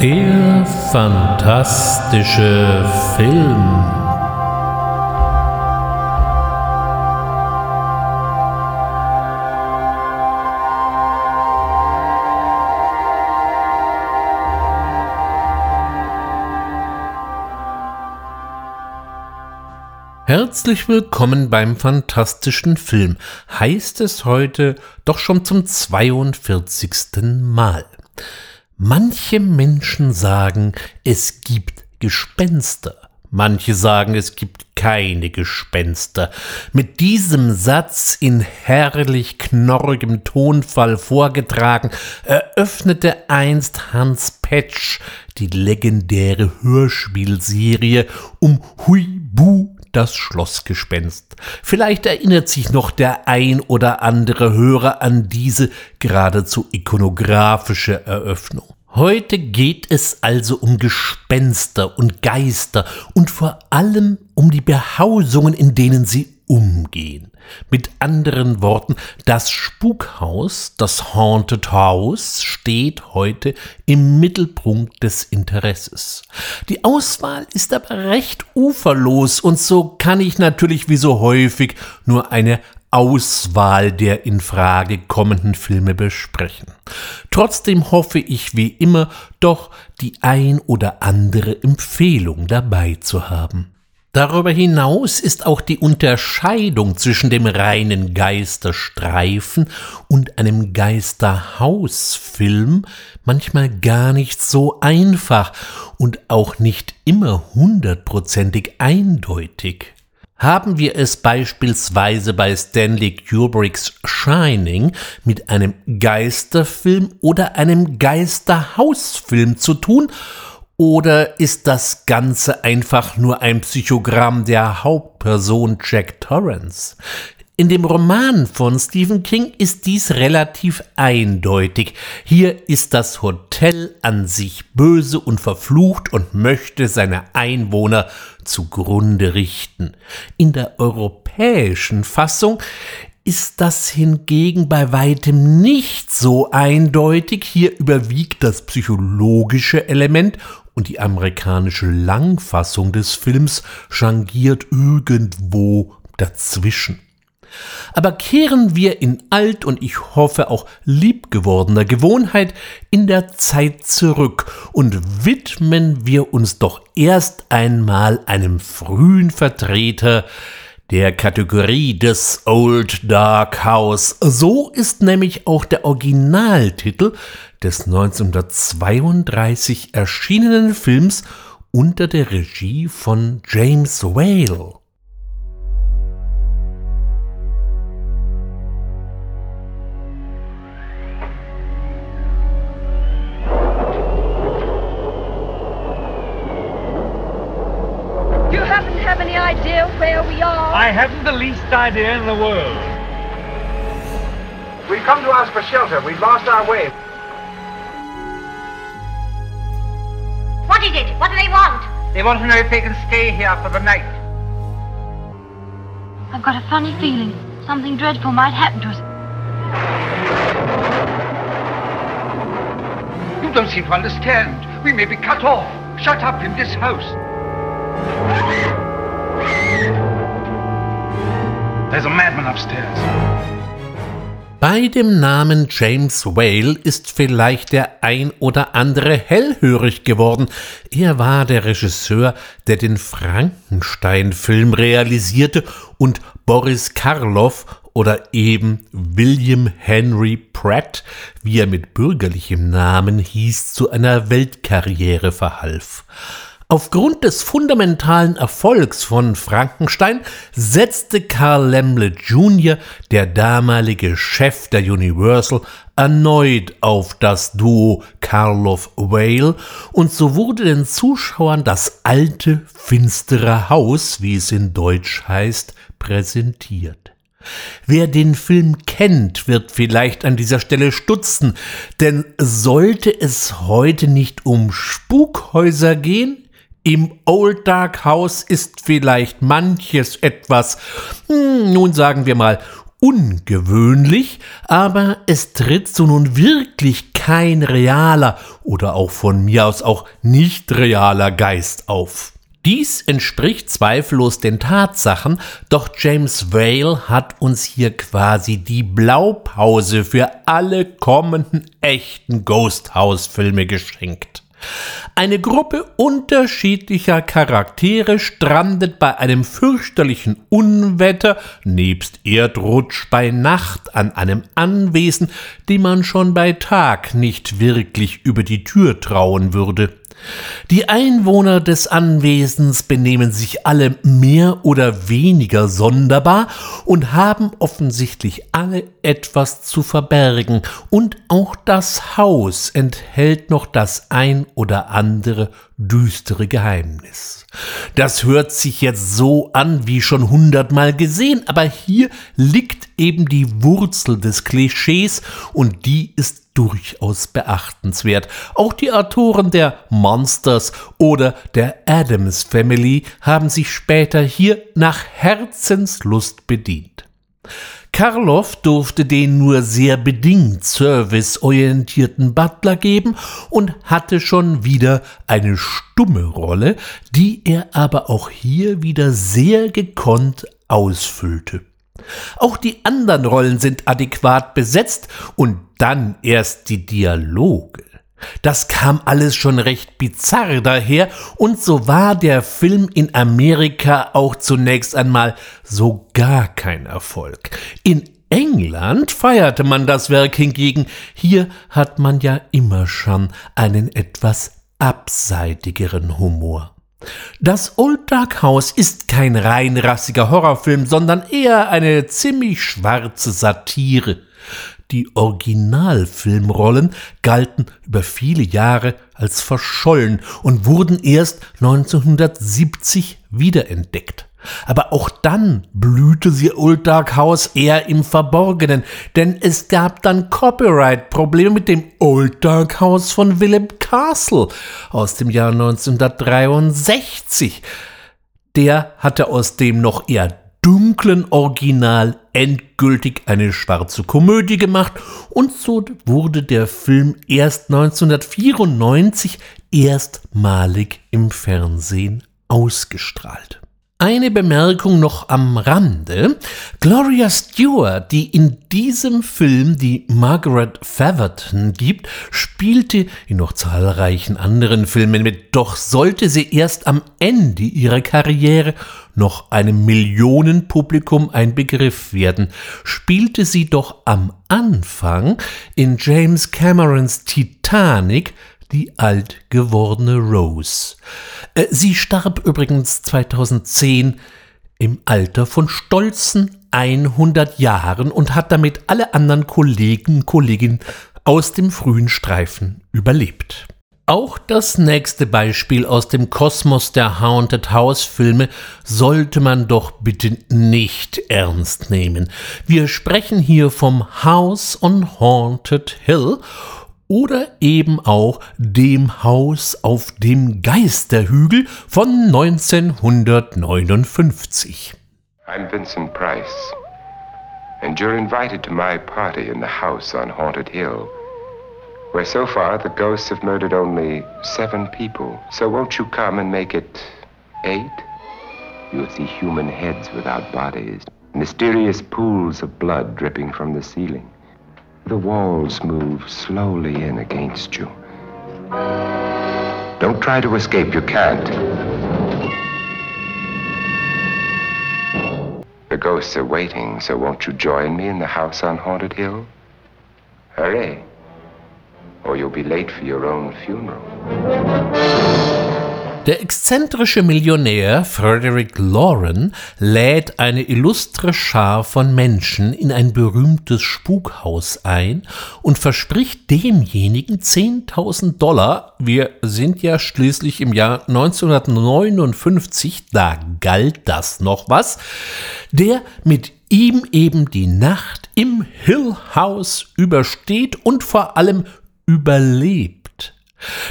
Der fantastische Film. Herzlich willkommen beim fantastischen Film. Heißt es heute doch schon zum 42. Mal. Manche Menschen sagen, es gibt Gespenster. Manche sagen, es gibt keine Gespenster. Mit diesem Satz in herrlich knorrigem Tonfall vorgetragen, eröffnete einst Hans Petsch die legendäre Hörspielserie um Hui Bu das Schlossgespenst. Vielleicht erinnert sich noch der ein oder andere Hörer an diese geradezu ikonografische Eröffnung. Heute geht es also um Gespenster und Geister und vor allem um die Behausungen, in denen sie umgehen. Mit anderen Worten, das Spukhaus, das Haunted House, steht heute im Mittelpunkt des Interesses. Die Auswahl ist aber recht uferlos und so kann ich natürlich wie so häufig nur eine Auswahl der in Frage kommenden Filme besprechen. Trotzdem hoffe ich wie immer doch die ein oder andere Empfehlung dabei zu haben. Darüber hinaus ist auch die Unterscheidung zwischen dem reinen Geisterstreifen und einem Geisterhausfilm manchmal gar nicht so einfach und auch nicht immer hundertprozentig eindeutig. Haben wir es beispielsweise bei Stanley Kubricks Shining mit einem Geisterfilm oder einem Geisterhausfilm zu tun oder ist das Ganze einfach nur ein Psychogramm der Hauptperson Jack Torrance? In dem Roman von Stephen King ist dies relativ eindeutig. Hier ist das Hotel an sich böse und verflucht und möchte seine Einwohner zugrunde richten. In der europäischen Fassung ist das hingegen bei weitem nicht so eindeutig. Hier überwiegt das psychologische Element und die amerikanische Langfassung des Films changiert irgendwo dazwischen. Aber kehren wir in alt und ich hoffe auch liebgewordener Gewohnheit in der Zeit zurück und widmen wir uns doch erst einmal einem frühen Vertreter der Kategorie des Old Dark House. So ist nämlich auch der Originaltitel des 1932 erschienenen Films unter der Regie von James Whale. I haven't the least idea in the world. We've come to ask for shelter. We've lost our way. What is it? What do they want? They want to know if they can stay here for the night. I've got a funny feeling something dreadful might happen to us. You don't seem to understand. We may be cut off, shut up in this house. There's a madman upstairs. Bei dem Namen James Whale ist vielleicht der ein oder andere hellhörig geworden. Er war der Regisseur, der den Frankenstein-Film realisierte und Boris Karloff oder eben William Henry Pratt, wie er mit bürgerlichem Namen hieß, zu einer Weltkarriere verhalf. Aufgrund des fundamentalen Erfolgs von Frankenstein setzte Carl Lemle Jr., der damalige Chef der Universal, erneut auf das Duo Karloff Whale und so wurde den Zuschauern das alte, finstere Haus, wie es in Deutsch heißt, präsentiert. Wer den Film kennt, wird vielleicht an dieser Stelle stutzen, denn sollte es heute nicht um Spukhäuser gehen? Im Old Dark House ist vielleicht manches etwas, hm, nun sagen wir mal, ungewöhnlich, aber es tritt so nun wirklich kein realer oder auch von mir aus auch nicht realer Geist auf. Dies entspricht zweifellos den Tatsachen, doch James Vale hat uns hier quasi die Blaupause für alle kommenden echten Ghost House Filme geschenkt. Eine Gruppe unterschiedlicher Charaktere strandet bei einem fürchterlichen Unwetter nebst Erdrutsch bei Nacht an einem Anwesen, dem man schon bei Tag nicht wirklich über die Tür trauen würde. Die Einwohner des Anwesens benehmen sich alle mehr oder weniger sonderbar und haben offensichtlich alle etwas zu verbergen, und auch das Haus enthält noch das ein oder andere düstere Geheimnis. Das hört sich jetzt so an wie schon hundertmal gesehen, aber hier liegt eben die Wurzel des Klischees und die ist durchaus beachtenswert. Auch die Autoren der Monsters oder der Adams Family haben sich später hier nach Herzenslust bedient. Karloff durfte den nur sehr bedingt serviceorientierten Butler geben und hatte schon wieder eine stumme Rolle, die er aber auch hier wieder sehr gekonnt ausfüllte. Auch die anderen Rollen sind adäquat besetzt und dann erst die Dialoge. Das kam alles schon recht bizarr daher, und so war der Film in Amerika auch zunächst einmal so gar kein Erfolg. In England feierte man das Werk hingegen, hier hat man ja immer schon einen etwas abseitigeren Humor. Das Old Dark House ist kein rein rassiger Horrorfilm, sondern eher eine ziemlich schwarze Satire. Die Originalfilmrollen galten über viele Jahre als verschollen und wurden erst 1970 wiederentdeckt. Aber auch dann blühte sie Old Dark House eher im Verborgenen, denn es gab dann Copyright-Probleme mit dem Old Dark House von Willem Castle aus dem Jahr 1963. Der hatte aus dem noch eher dunklen Original endgültig eine schwarze Komödie gemacht und so wurde der Film erst 1994 erstmalig im Fernsehen ausgestrahlt. Eine Bemerkung noch am Rande. Gloria Stewart, die in diesem Film die Margaret Feverton gibt, spielte in noch zahlreichen anderen Filmen mit, doch sollte sie erst am Ende ihrer Karriere noch einem Millionenpublikum ein Begriff werden, spielte sie doch am Anfang in James Camerons Titanic die alt gewordene Rose. Äh, sie starb übrigens 2010 im Alter von stolzen 100 Jahren und hat damit alle anderen Kollegen, Kolleginnen aus dem frühen Streifen überlebt. Auch das nächste Beispiel aus dem Kosmos der Haunted House Filme sollte man doch bitte nicht ernst nehmen. Wir sprechen hier vom House on Haunted Hill oder eben auch dem Haus auf dem Geisterhügel von 1959. I'm Vincent Price, and you're invited to my party in the house on Haunted Hill, where so far the ghosts have murdered only seven people. So won't you come and make it eight? You'll see human heads without bodies, mysterious pools of blood dripping from the ceiling. The walls move slowly in against you. Don't try to escape, you can't. The ghosts are waiting, so won't you join me in the house on Haunted Hill? Hurry, or you'll be late for your own funeral. Der exzentrische Millionär Frederick Lauren lädt eine illustre Schar von Menschen in ein berühmtes Spukhaus ein und verspricht demjenigen 10.000 Dollar. Wir sind ja schließlich im Jahr 1959, da galt das noch was, der mit ihm eben die Nacht im Hill House übersteht und vor allem überlebt.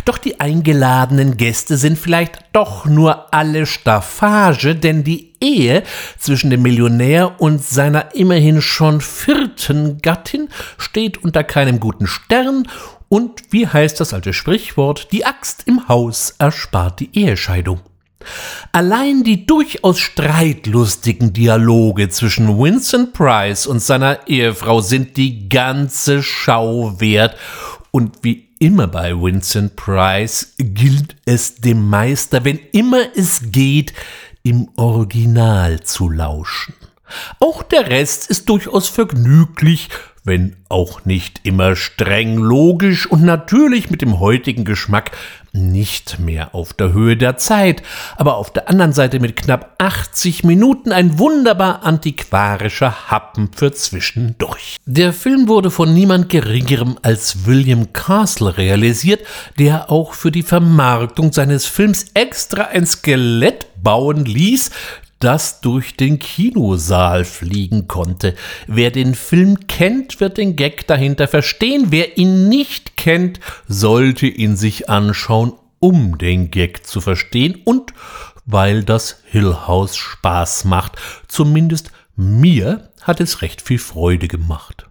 Doch die eingeladenen Gäste sind vielleicht doch nur alle Staffage, denn die Ehe zwischen dem Millionär und seiner immerhin schon vierten Gattin steht unter keinem guten Stern Und wie heißt das alte Sprichwort, die Axt im Haus erspart die Ehescheidung. Allein die durchaus streitlustigen Dialoge zwischen Vincent Price und seiner Ehefrau sind die ganze Schau wert. Und wie immer bei Vincent Price gilt es dem Meister, wenn immer es geht, im Original zu lauschen. Auch der Rest ist durchaus vergnüglich, wenn auch nicht immer streng logisch und natürlich mit dem heutigen Geschmack nicht mehr auf der Höhe der Zeit, aber auf der anderen Seite mit knapp 80 Minuten ein wunderbar antiquarischer Happen für zwischendurch. Der Film wurde von niemand geringerem als William Castle realisiert, der auch für die Vermarktung seines Films extra ein Skelett bauen ließ, das durch den Kinosaal fliegen konnte. Wer den Film kennt, wird den Gag dahinter verstehen. Wer ihn nicht kennt, sollte ihn sich anschauen, um den Gag zu verstehen und weil das Hill House Spaß macht. Zumindest mir hat es recht viel Freude gemacht.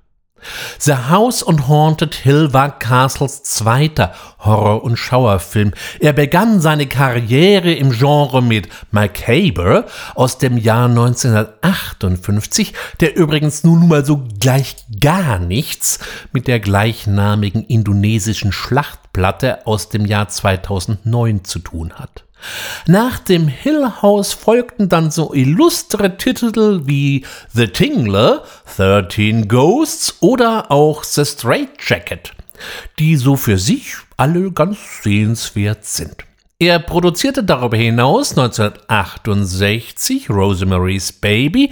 The House on Haunted Hill war Castles zweiter Horror- und Schauerfilm. Er begann seine Karriere im Genre mit Macabre aus dem Jahr 1958, der übrigens nun mal so gleich gar nichts mit der gleichnamigen indonesischen Schlachtplatte aus dem Jahr 2009 zu tun hat. Nach dem Hill House folgten dann so illustre Titel wie The Tingler, 13 Ghosts oder auch The Straight Jacket, die so für sich alle ganz sehenswert sind. Er produzierte darüber hinaus 1968 Rosemary's Baby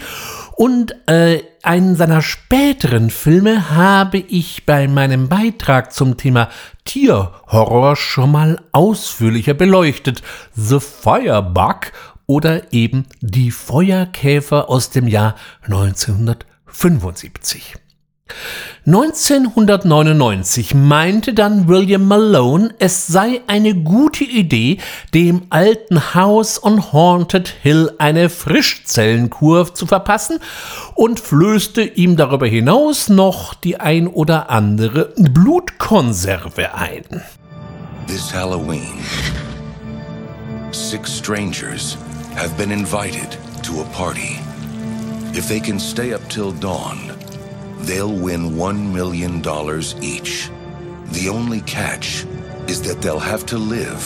und äh, einen seiner späteren Filme habe ich bei meinem Beitrag zum Thema Tierhorror schon mal ausführlicher beleuchtet. The Firebug oder eben Die Feuerkäfer aus dem Jahr 1975. 1999 meinte dann William Malone, es sei eine gute Idee, dem alten House on Haunted Hill eine Frischzellenkur zu verpassen und flößte ihm darüber hinaus noch die ein oder andere Blutkonserve ein. This Halloween, six strangers have been invited to a party. If they can stay up till dawn, they'll win $1 million each. The only catch is that they'll have to live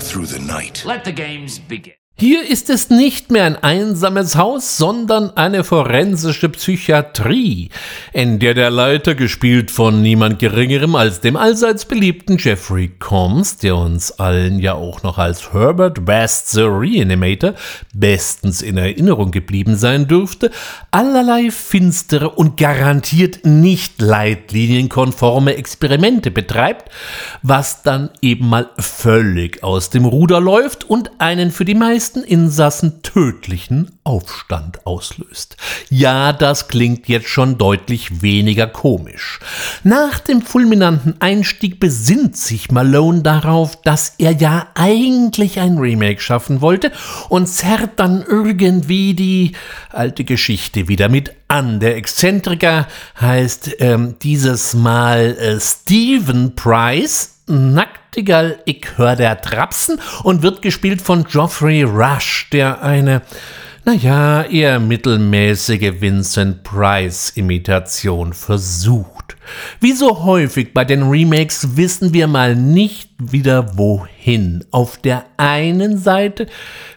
through the night. Let the games begin. Hier ist es nicht mehr ein einsames Haus, sondern eine forensische Psychiatrie, in der der Leiter, gespielt von niemand Geringerem als dem allseits beliebten Jeffrey Combs, der uns allen ja auch noch als Herbert West the Reanimator bestens in Erinnerung geblieben sein dürfte, allerlei finstere und garantiert nicht leitlinienkonforme Experimente betreibt, was dann eben mal völlig aus dem Ruder läuft und einen für die meisten meisten Insassen tödlichen Aufstand auslöst. Ja, das klingt jetzt schon deutlich weniger komisch. Nach dem fulminanten Einstieg besinnt sich Malone darauf, dass er ja eigentlich ein Remake schaffen wollte und zerrt dann irgendwie die alte Geschichte wieder mit an. Der Exzentriker heißt ähm, dieses Mal äh, Stephen Price Nacktigal, ich hör der Trapsen und wird gespielt von Geoffrey Rush, der eine, naja, eher mittelmäßige Vincent Price-Imitation versucht. Wie so häufig bei den Remakes wissen wir mal nicht wieder wohin. Auf der einen Seite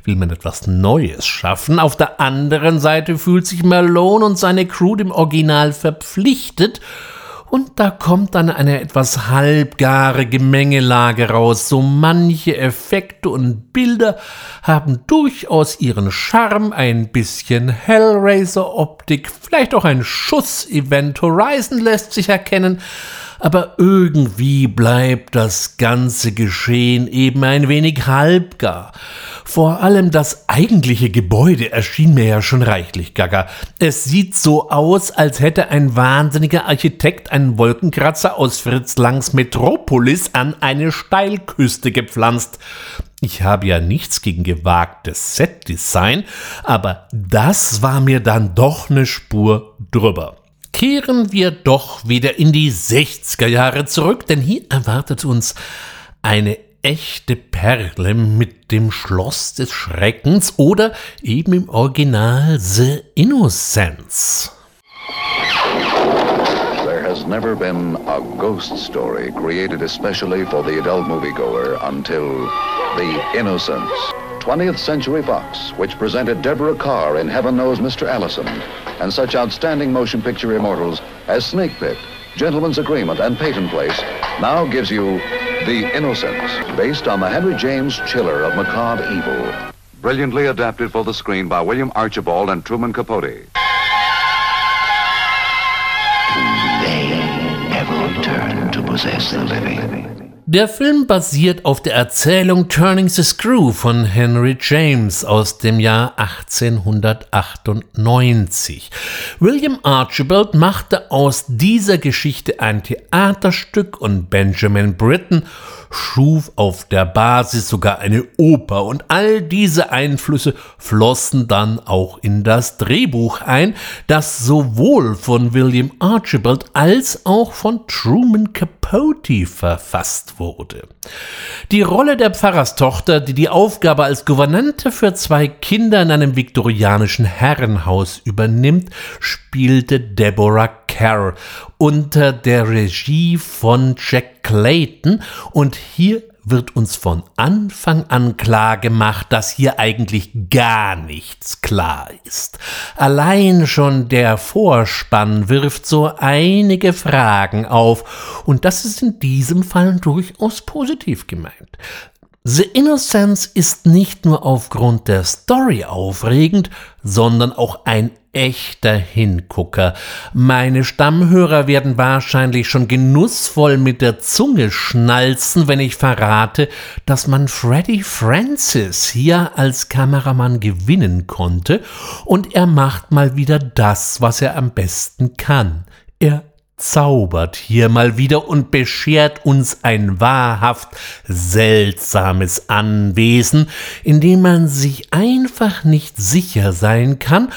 will man etwas Neues schaffen, auf der anderen Seite fühlt sich Malone und seine Crew dem Original verpflichtet und da kommt dann eine etwas halbgare Gemengelage raus. So manche Effekte und Bilder haben durchaus ihren Charme, ein bisschen Hellraiser-Optik, vielleicht auch ein Schuss Event Horizon lässt sich erkennen, aber irgendwie bleibt das ganze Geschehen eben ein wenig halbgar. Vor allem das eigentliche Gebäude erschien mir ja schon reichlich gaga. Es sieht so aus, als hätte ein wahnsinniger Architekt einen Wolkenkratzer aus Fritz Langs Metropolis an eine Steilküste gepflanzt. Ich habe ja nichts gegen gewagtes Setdesign, aber das war mir dann doch eine Spur drüber. Kehren wir doch wieder in die 60er Jahre zurück, denn hier erwartet uns eine echte Perle mit dem Schloss des Schreckens oder eben im Original The Innocence. There has never been a ghost story created especially for the adult moviegoer until The Innocence. 20th Century Fox, which presented Deborah Carr in Heaven Knows Mr. Allison, and such outstanding motion picture immortals as Snake Pit, Gentleman's Agreement, and Peyton Place, now gives you The Innocents, based on the Henry James Chiller of macabre evil. Brilliantly adapted for the screen by William Archibald and Truman Capote. They never return to possess the living. Der Film basiert auf der Erzählung Turning the Screw von Henry James aus dem Jahr 1898. William Archibald machte aus dieser Geschichte ein Theaterstück und Benjamin Britten schuf auf der Basis sogar eine Oper und all diese Einflüsse flossen dann auch in das Drehbuch ein, das sowohl von William Archibald als auch von Truman Capote verfasst wurde. Die Rolle der Pfarrerstochter, die die Aufgabe als Gouvernante für zwei Kinder in einem viktorianischen Herrenhaus übernimmt, spielte Deborah Kerr unter der Regie von Jack Clayton und hier wird uns von Anfang an klar gemacht, dass hier eigentlich gar nichts klar ist. Allein schon der Vorspann wirft so einige Fragen auf, und das ist in diesem Fall durchaus positiv gemeint. The Innocence ist nicht nur aufgrund der Story aufregend, sondern auch ein echter Hingucker. Meine Stammhörer werden wahrscheinlich schon genussvoll mit der Zunge schnalzen, wenn ich verrate, dass man Freddie Francis hier als Kameramann gewinnen konnte und er macht mal wieder das, was er am besten kann. Er zaubert hier mal wieder und beschert uns ein wahrhaft seltsames Anwesen, in dem man sich einfach nicht sicher sein kann,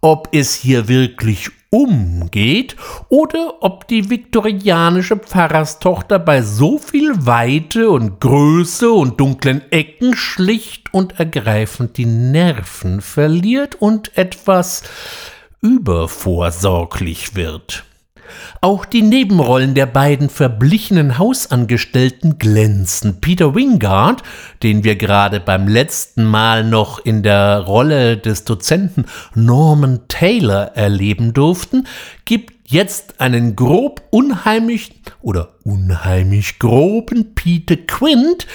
ob es hier wirklich umgeht oder ob die viktorianische Pfarrerstochter bei so viel Weite und Größe und dunklen Ecken schlicht und ergreifend die Nerven verliert und etwas übervorsorglich wird. Auch die Nebenrollen der beiden verblichenen Hausangestellten glänzen. Peter Wingard, den wir gerade beim letzten Mal noch in der Rolle des Dozenten Norman Taylor erleben durften, gibt jetzt einen grob unheimlich oder unheimlich groben Peter Quint,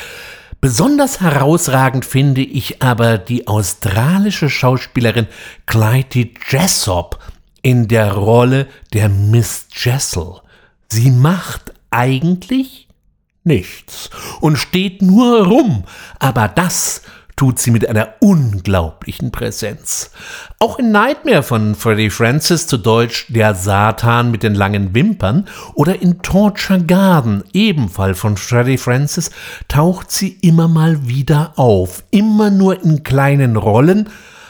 Besonders herausragend finde ich aber die australische Schauspielerin Clytie Jessop, in der Rolle der Miss Jessel. Sie macht eigentlich nichts und steht nur rum, aber das tut sie mit einer unglaublichen Präsenz. Auch in Nightmare von Freddie Francis, zu Deutsch Der Satan mit den langen Wimpern, oder in Torture Garden, ebenfalls von Freddie Francis, taucht sie immer mal wieder auf, immer nur in kleinen Rollen,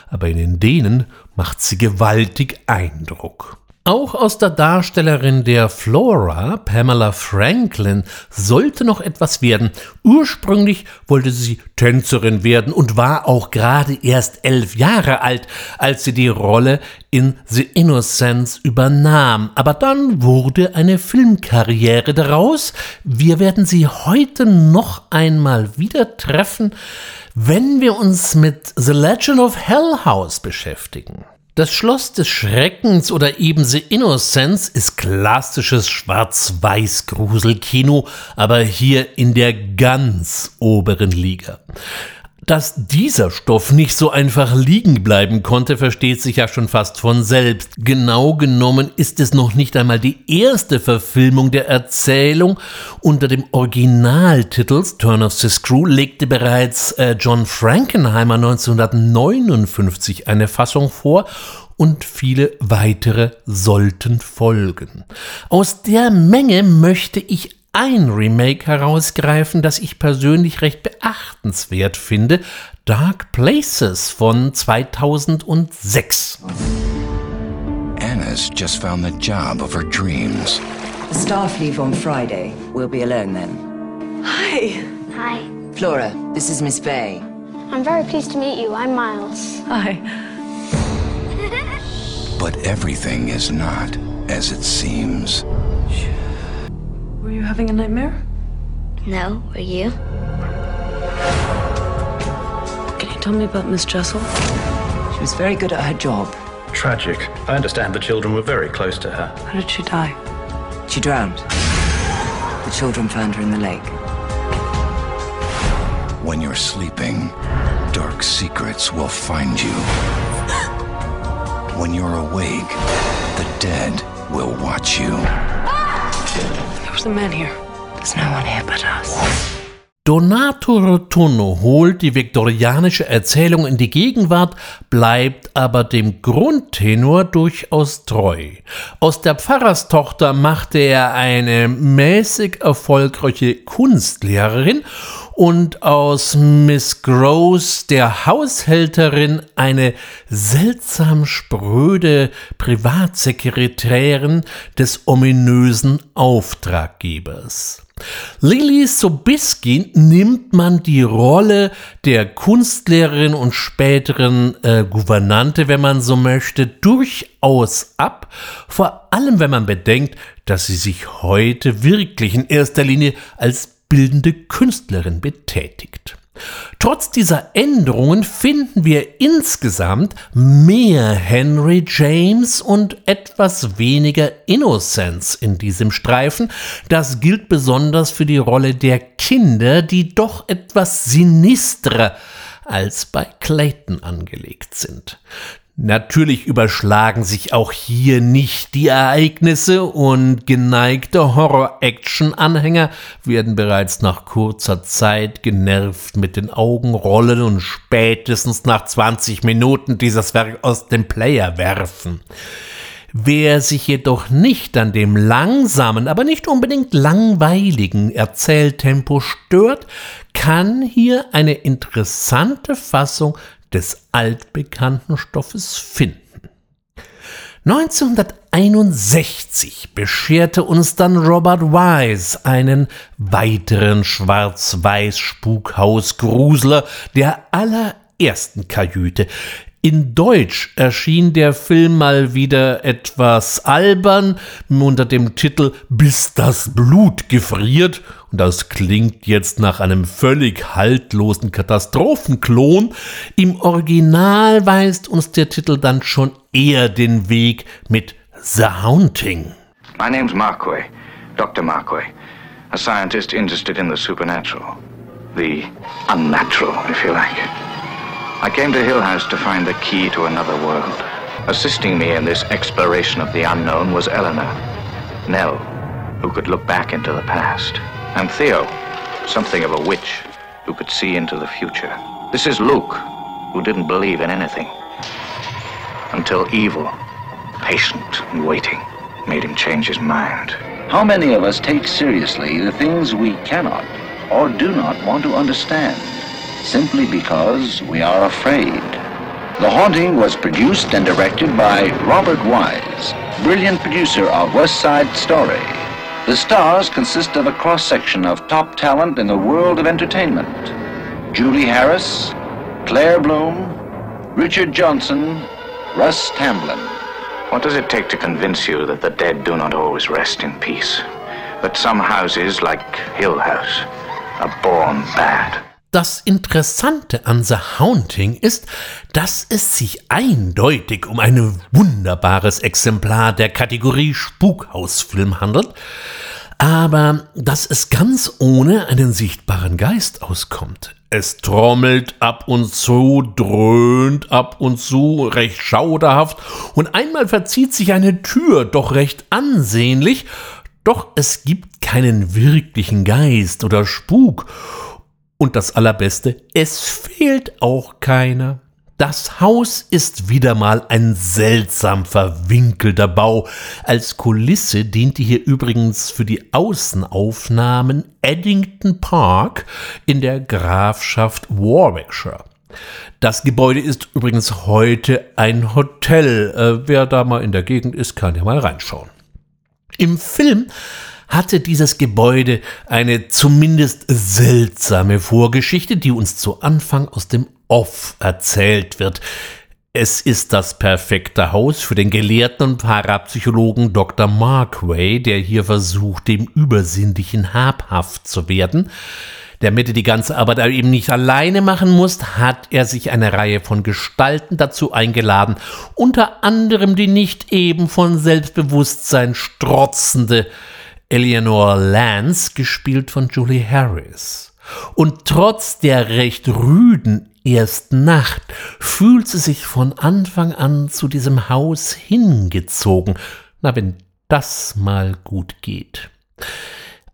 aber in denen macht sie gewaltig Eindruck. Auch aus der Darstellerin der Flora, Pamela Franklin, sollte noch etwas werden. Ursprünglich wollte sie Tänzerin werden und war auch gerade erst elf Jahre alt, als sie die Rolle in The Innocence übernahm. Aber dann wurde eine Filmkarriere daraus. Wir werden sie heute noch einmal wieder treffen, wenn wir uns mit The Legend of Hell House beschäftigen. Das Schloss des Schreckens oder eben The Innocence ist klassisches Schwarz-Weiß-Gruselkino, aber hier in der ganz oberen Liga. Dass dieser Stoff nicht so einfach liegen bleiben konnte, versteht sich ja schon fast von selbst. Genau genommen ist es noch nicht einmal die erste Verfilmung der Erzählung. Unter dem Originaltitel Turn of the Screw legte bereits äh, John Frankenheimer 1959 eine Fassung vor und viele weitere sollten folgen. Aus der Menge möchte ich ein Remake herausgreifen, das ich persönlich recht beachtenswert finde, Dark Places von 2006. Anna has just found the job of her dreams. The staff leave on Friday. We'll be alone then. Hi. Hi. Flora, this is Miss Bay. I'm very pleased to meet you. I'm Miles. Hi. But everything is not as it seems. Were you having a nightmare? No, were you? Can you tell me about Miss Jessel? She was very good at her job. Tragic. I understand the children were very close to her. How did she die? She drowned. The children found her in the lake. When you're sleeping, dark secrets will find you. When you're awake, the dead will watch you. There a man here. There's no one here but us. Donato Rotunno holt die viktorianische Erzählung in die Gegenwart, bleibt aber dem Grundtenor durchaus treu. Aus der Pfarrerstochter machte er eine mäßig erfolgreiche Kunstlehrerin und aus Miss Gross, der Haushälterin, eine seltsam spröde Privatsekretärin des ominösen Auftraggebers. Lily Sobieski nimmt man die Rolle der Kunstlehrerin und späteren äh, Gouvernante, wenn man so möchte, durchaus ab, vor allem wenn man bedenkt, dass sie sich heute wirklich in erster Linie als bildende Künstlerin betätigt. Trotz dieser Änderungen finden wir insgesamt mehr Henry James und etwas weniger Innocence in diesem Streifen. Das gilt besonders für die Rolle der Kinder, die doch etwas sinistrer als bei Clayton angelegt sind. Natürlich überschlagen sich auch hier nicht die Ereignisse und geneigte Horror-Action-Anhänger werden bereits nach kurzer Zeit genervt mit den Augen rollen und spätestens nach 20 Minuten dieses Werk aus dem Player werfen. Wer sich jedoch nicht an dem langsamen, aber nicht unbedingt langweiligen Erzähltempo stört, kann hier eine interessante Fassung des altbekannten Stoffes finden. 1961 bescherte uns dann Robert Wise einen weiteren Schwarz-Weiß-Spukhaus-Grusler der allerersten Kajüte. In Deutsch erschien der Film mal wieder etwas albern unter dem Titel Bis das Blut gefriert und das klingt jetzt nach einem völlig haltlosen Katastrophenklon. Im Original weist uns der Titel dann schon eher den Weg mit The Haunting. My name's Marquay, Dr. Marquay, a scientist interested in the supernatural, the unnatural, if you like. I came to Hill House to find the key to another world. Assisting me in this exploration of the unknown was Eleanor, Nell, who could look back into the past, and Theo, something of a witch who could see into the future. This is Luke, who didn't believe in anything until evil, patient and waiting, made him change his mind. How many of us take seriously the things we cannot or do not want to understand? Simply because we are afraid. The Haunting was produced and directed by Robert Wise, brilliant producer of West Side Story. The stars consist of a cross-section of top talent in the world of entertainment. Julie Harris, Claire Bloom, Richard Johnson, Russ Tamblyn. What does it take to convince you that the dead do not always rest in peace? That some houses, like Hill House, are born bad? Das Interessante an The Haunting ist, dass es sich eindeutig um ein wunderbares Exemplar der Kategorie Spukhausfilm handelt, aber dass es ganz ohne einen sichtbaren Geist auskommt. Es trommelt ab und zu, dröhnt ab und zu, recht schauderhaft, und einmal verzieht sich eine Tür doch recht ansehnlich, doch es gibt keinen wirklichen Geist oder Spuk, und das Allerbeste, es fehlt auch keiner. Das Haus ist wieder mal ein seltsam verwinkelter Bau. Als Kulisse diente hier übrigens für die Außenaufnahmen Eddington Park in der Grafschaft Warwickshire. Das Gebäude ist übrigens heute ein Hotel. Äh, wer da mal in der Gegend ist, kann ja mal reinschauen. Im Film hatte dieses Gebäude eine zumindest seltsame Vorgeschichte, die uns zu Anfang aus dem Off erzählt wird. Es ist das perfekte Haus für den Gelehrten und Parapsychologen Dr. Markway, der hier versucht, dem Übersinnlichen habhaft zu werden. Damit er die ganze Arbeit eben nicht alleine machen muss, hat er sich eine Reihe von Gestalten dazu eingeladen, unter anderem die nicht eben von Selbstbewusstsein strotzende Eleanor Lance, gespielt von Julie Harris. Und trotz der recht rüden Erst Nacht fühlt sie sich von Anfang an zu diesem Haus hingezogen. Na, wenn das mal gut geht.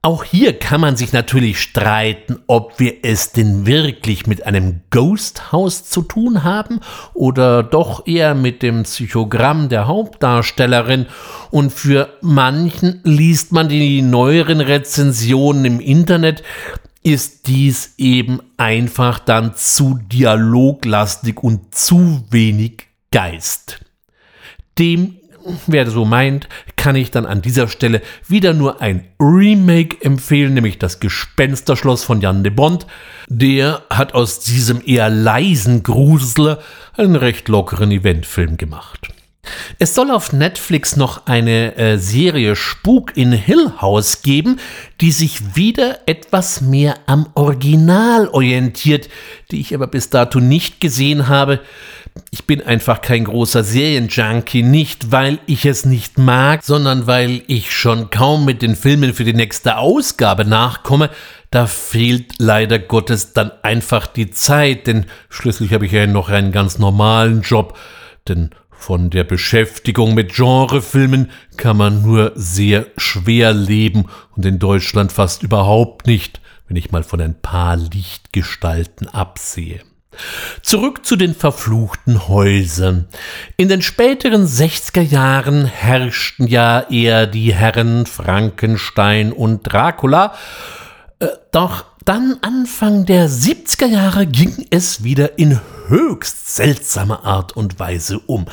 Auch hier kann man sich natürlich streiten, ob wir es denn wirklich mit einem Ghost-Haus zu tun haben oder doch eher mit dem Psychogramm der Hauptdarstellerin. Und für manchen liest man die neueren Rezensionen im Internet, ist dies eben einfach dann zu dialoglastig und zu wenig Geist. Dem, wer so meint, kann ich dann an dieser Stelle wieder nur ein Remake empfehlen, nämlich das Gespensterschloss von Jan de Bond. Der hat aus diesem eher leisen Grusler einen recht lockeren Eventfilm gemacht. Es soll auf Netflix noch eine äh, Serie Spuk in Hill House geben, die sich wieder etwas mehr am Original orientiert, die ich aber bis dato nicht gesehen habe. Ich bin einfach kein großer Serienjunkie, nicht weil ich es nicht mag, sondern weil ich schon kaum mit den Filmen für die nächste Ausgabe nachkomme. Da fehlt leider Gottes dann einfach die Zeit, denn schließlich habe ich ja noch einen ganz normalen Job. Denn von der Beschäftigung mit Genrefilmen kann man nur sehr schwer leben und in Deutschland fast überhaupt nicht, wenn ich mal von ein paar Lichtgestalten absehe. Zurück zu den verfluchten Häusern. In den späteren 60er Jahren herrschten ja eher die Herren Frankenstein und Dracula, äh, doch dann Anfang der 70er Jahre ging es wieder in höchst seltsamer Art und Weise um.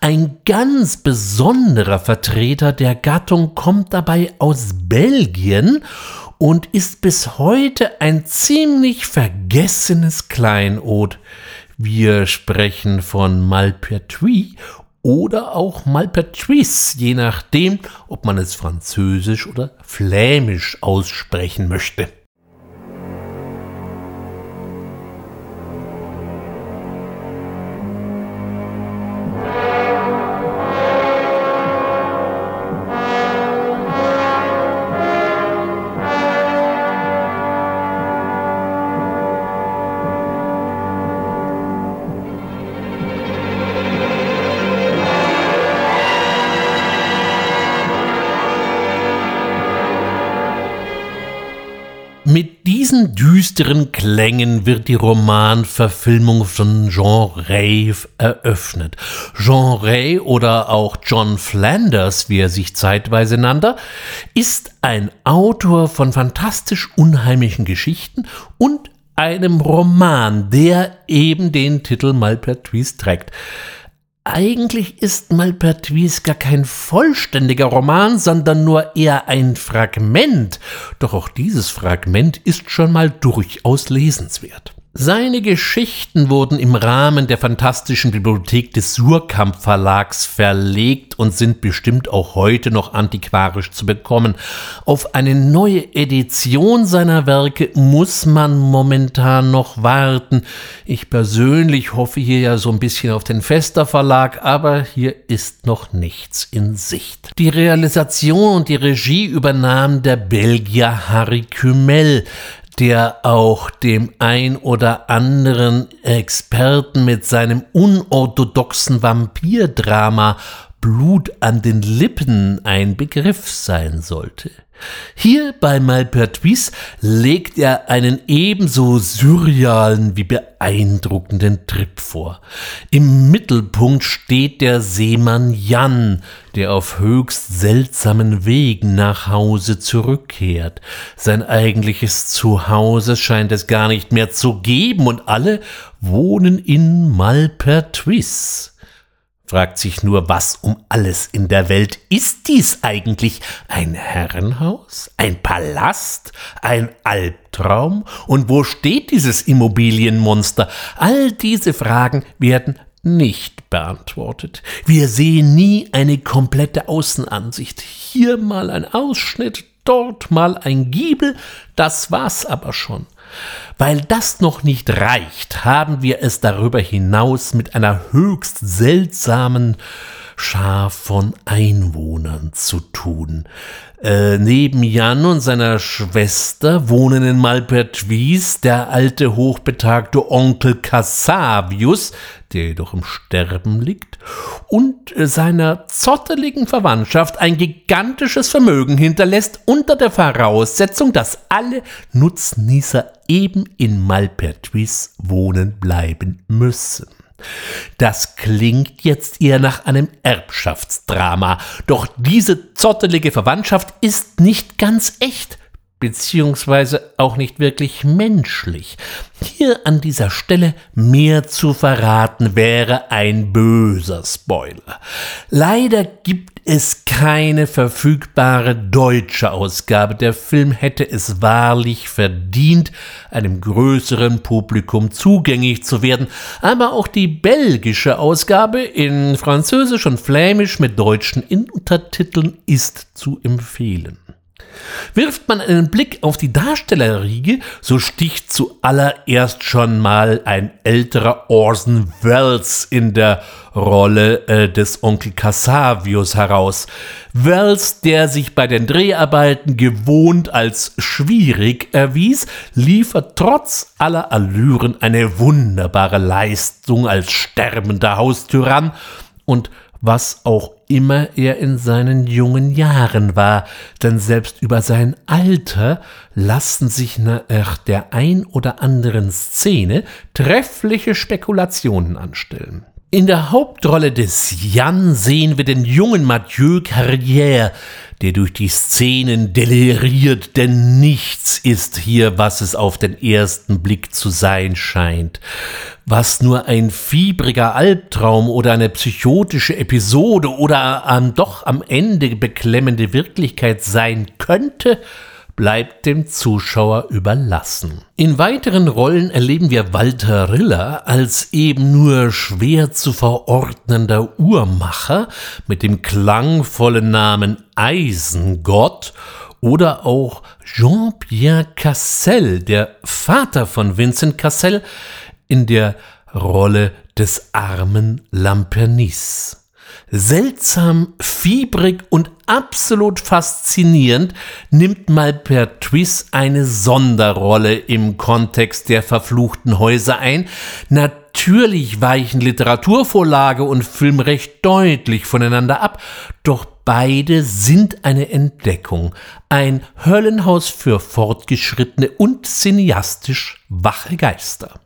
Ein ganz besonderer Vertreter der Gattung kommt dabei aus Belgien und ist bis heute ein ziemlich vergessenes Kleinod. Wir sprechen von Malpertuis oder auch Malpertuis, je nachdem, ob man es französisch oder flämisch aussprechen möchte. Düsteren Klängen wird die Romanverfilmung von Jean Ray eröffnet. Jean Ray oder auch John Flanders, wie er sich zeitweise nannte, ist ein Autor von fantastisch unheimlichen Geschichten und einem Roman, der eben den Titel Malpertuis trägt. Eigentlich ist Malpertuis gar kein vollständiger Roman, sondern nur eher ein Fragment. Doch auch dieses Fragment ist schon mal durchaus lesenswert. Seine Geschichten wurden im Rahmen der fantastischen Bibliothek des Surkamp Verlags verlegt und sind bestimmt auch heute noch antiquarisch zu bekommen. Auf eine neue Edition seiner Werke muss man momentan noch warten. Ich persönlich hoffe hier ja so ein bisschen auf den Fester Verlag, aber hier ist noch nichts in Sicht. Die Realisation und die Regie übernahm der Belgier Harry Kümel der auch dem ein oder anderen Experten mit seinem unorthodoxen Vampirdrama Blut an den Lippen ein Begriff sein sollte. Hier bei Malpertuis legt er einen ebenso surrealen wie beeindruckenden Trip vor. Im Mittelpunkt steht der Seemann Jan, der auf höchst seltsamen Wegen nach Hause zurückkehrt. Sein eigentliches Zuhause scheint es gar nicht mehr zu geben und alle wohnen in Malpertuis fragt sich nur, was um alles in der Welt ist dies eigentlich? Ein Herrenhaus? Ein Palast? Ein Albtraum? Und wo steht dieses Immobilienmonster? All diese Fragen werden nicht beantwortet. Wir sehen nie eine komplette Außenansicht. Hier mal ein Ausschnitt, dort mal ein Giebel, das war's aber schon. Weil das noch nicht reicht, haben wir es darüber hinaus mit einer höchst seltsamen Schar von Einwohnern zu tun. Äh, neben Jan und seiner Schwester wohnen in Malpertuis der alte hochbetagte Onkel Cassavius, der jedoch im Sterben liegt, und äh, seiner zotteligen Verwandtschaft ein gigantisches Vermögen hinterlässt, unter der Voraussetzung, dass alle Nutznießer eben in Malpertuis wohnen bleiben müssen. Das klingt jetzt eher nach einem Erbschaftsdrama, doch diese zottelige Verwandtschaft ist nicht ganz echt, beziehungsweise auch nicht wirklich menschlich. Hier an dieser Stelle mehr zu verraten wäre ein böser Spoiler. Leider gibt es keine verfügbare deutsche Ausgabe. Der Film hätte es wahrlich verdient, einem größeren Publikum zugänglich zu werden, aber auch die belgische Ausgabe in Französisch und Flämisch mit deutschen Untertiteln ist zu empfehlen. Wirft man einen Blick auf die Darstellerriege, so sticht zuallererst schon mal ein älterer Orson Welles in der Rolle äh, des Onkel Cassavius heraus. Welles, der sich bei den Dreharbeiten gewohnt als schwierig erwies, liefert trotz aller Allüren eine wunderbare Leistung als sterbender Haustyrann und was auch immer er in seinen jungen Jahren war, denn selbst über sein Alter lassen sich nach der ein oder anderen Szene treffliche Spekulationen anstellen. In der Hauptrolle des Jan sehen wir den jungen Mathieu Carrière, der durch die Szenen deliriert, denn nichts ist hier, was es auf den ersten Blick zu sein scheint. Was nur ein fiebriger Albtraum oder eine psychotische Episode oder ähm, doch am Ende beklemmende Wirklichkeit sein könnte, bleibt dem Zuschauer überlassen. In weiteren Rollen erleben wir Walter Riller als eben nur schwer zu verordnender Uhrmacher mit dem klangvollen Namen Eisengott oder auch Jean-Pierre Cassel, der Vater von Vincent Cassel, in der Rolle des armen Lampernis. Seltsam, fiebrig und absolut faszinierend nimmt Malpertuis eine Sonderrolle im Kontext der verfluchten Häuser ein. Natürlich weichen Literaturvorlage und Film recht deutlich voneinander ab, doch beide sind eine Entdeckung, ein Höllenhaus für Fortgeschrittene und cineastisch wache Geister.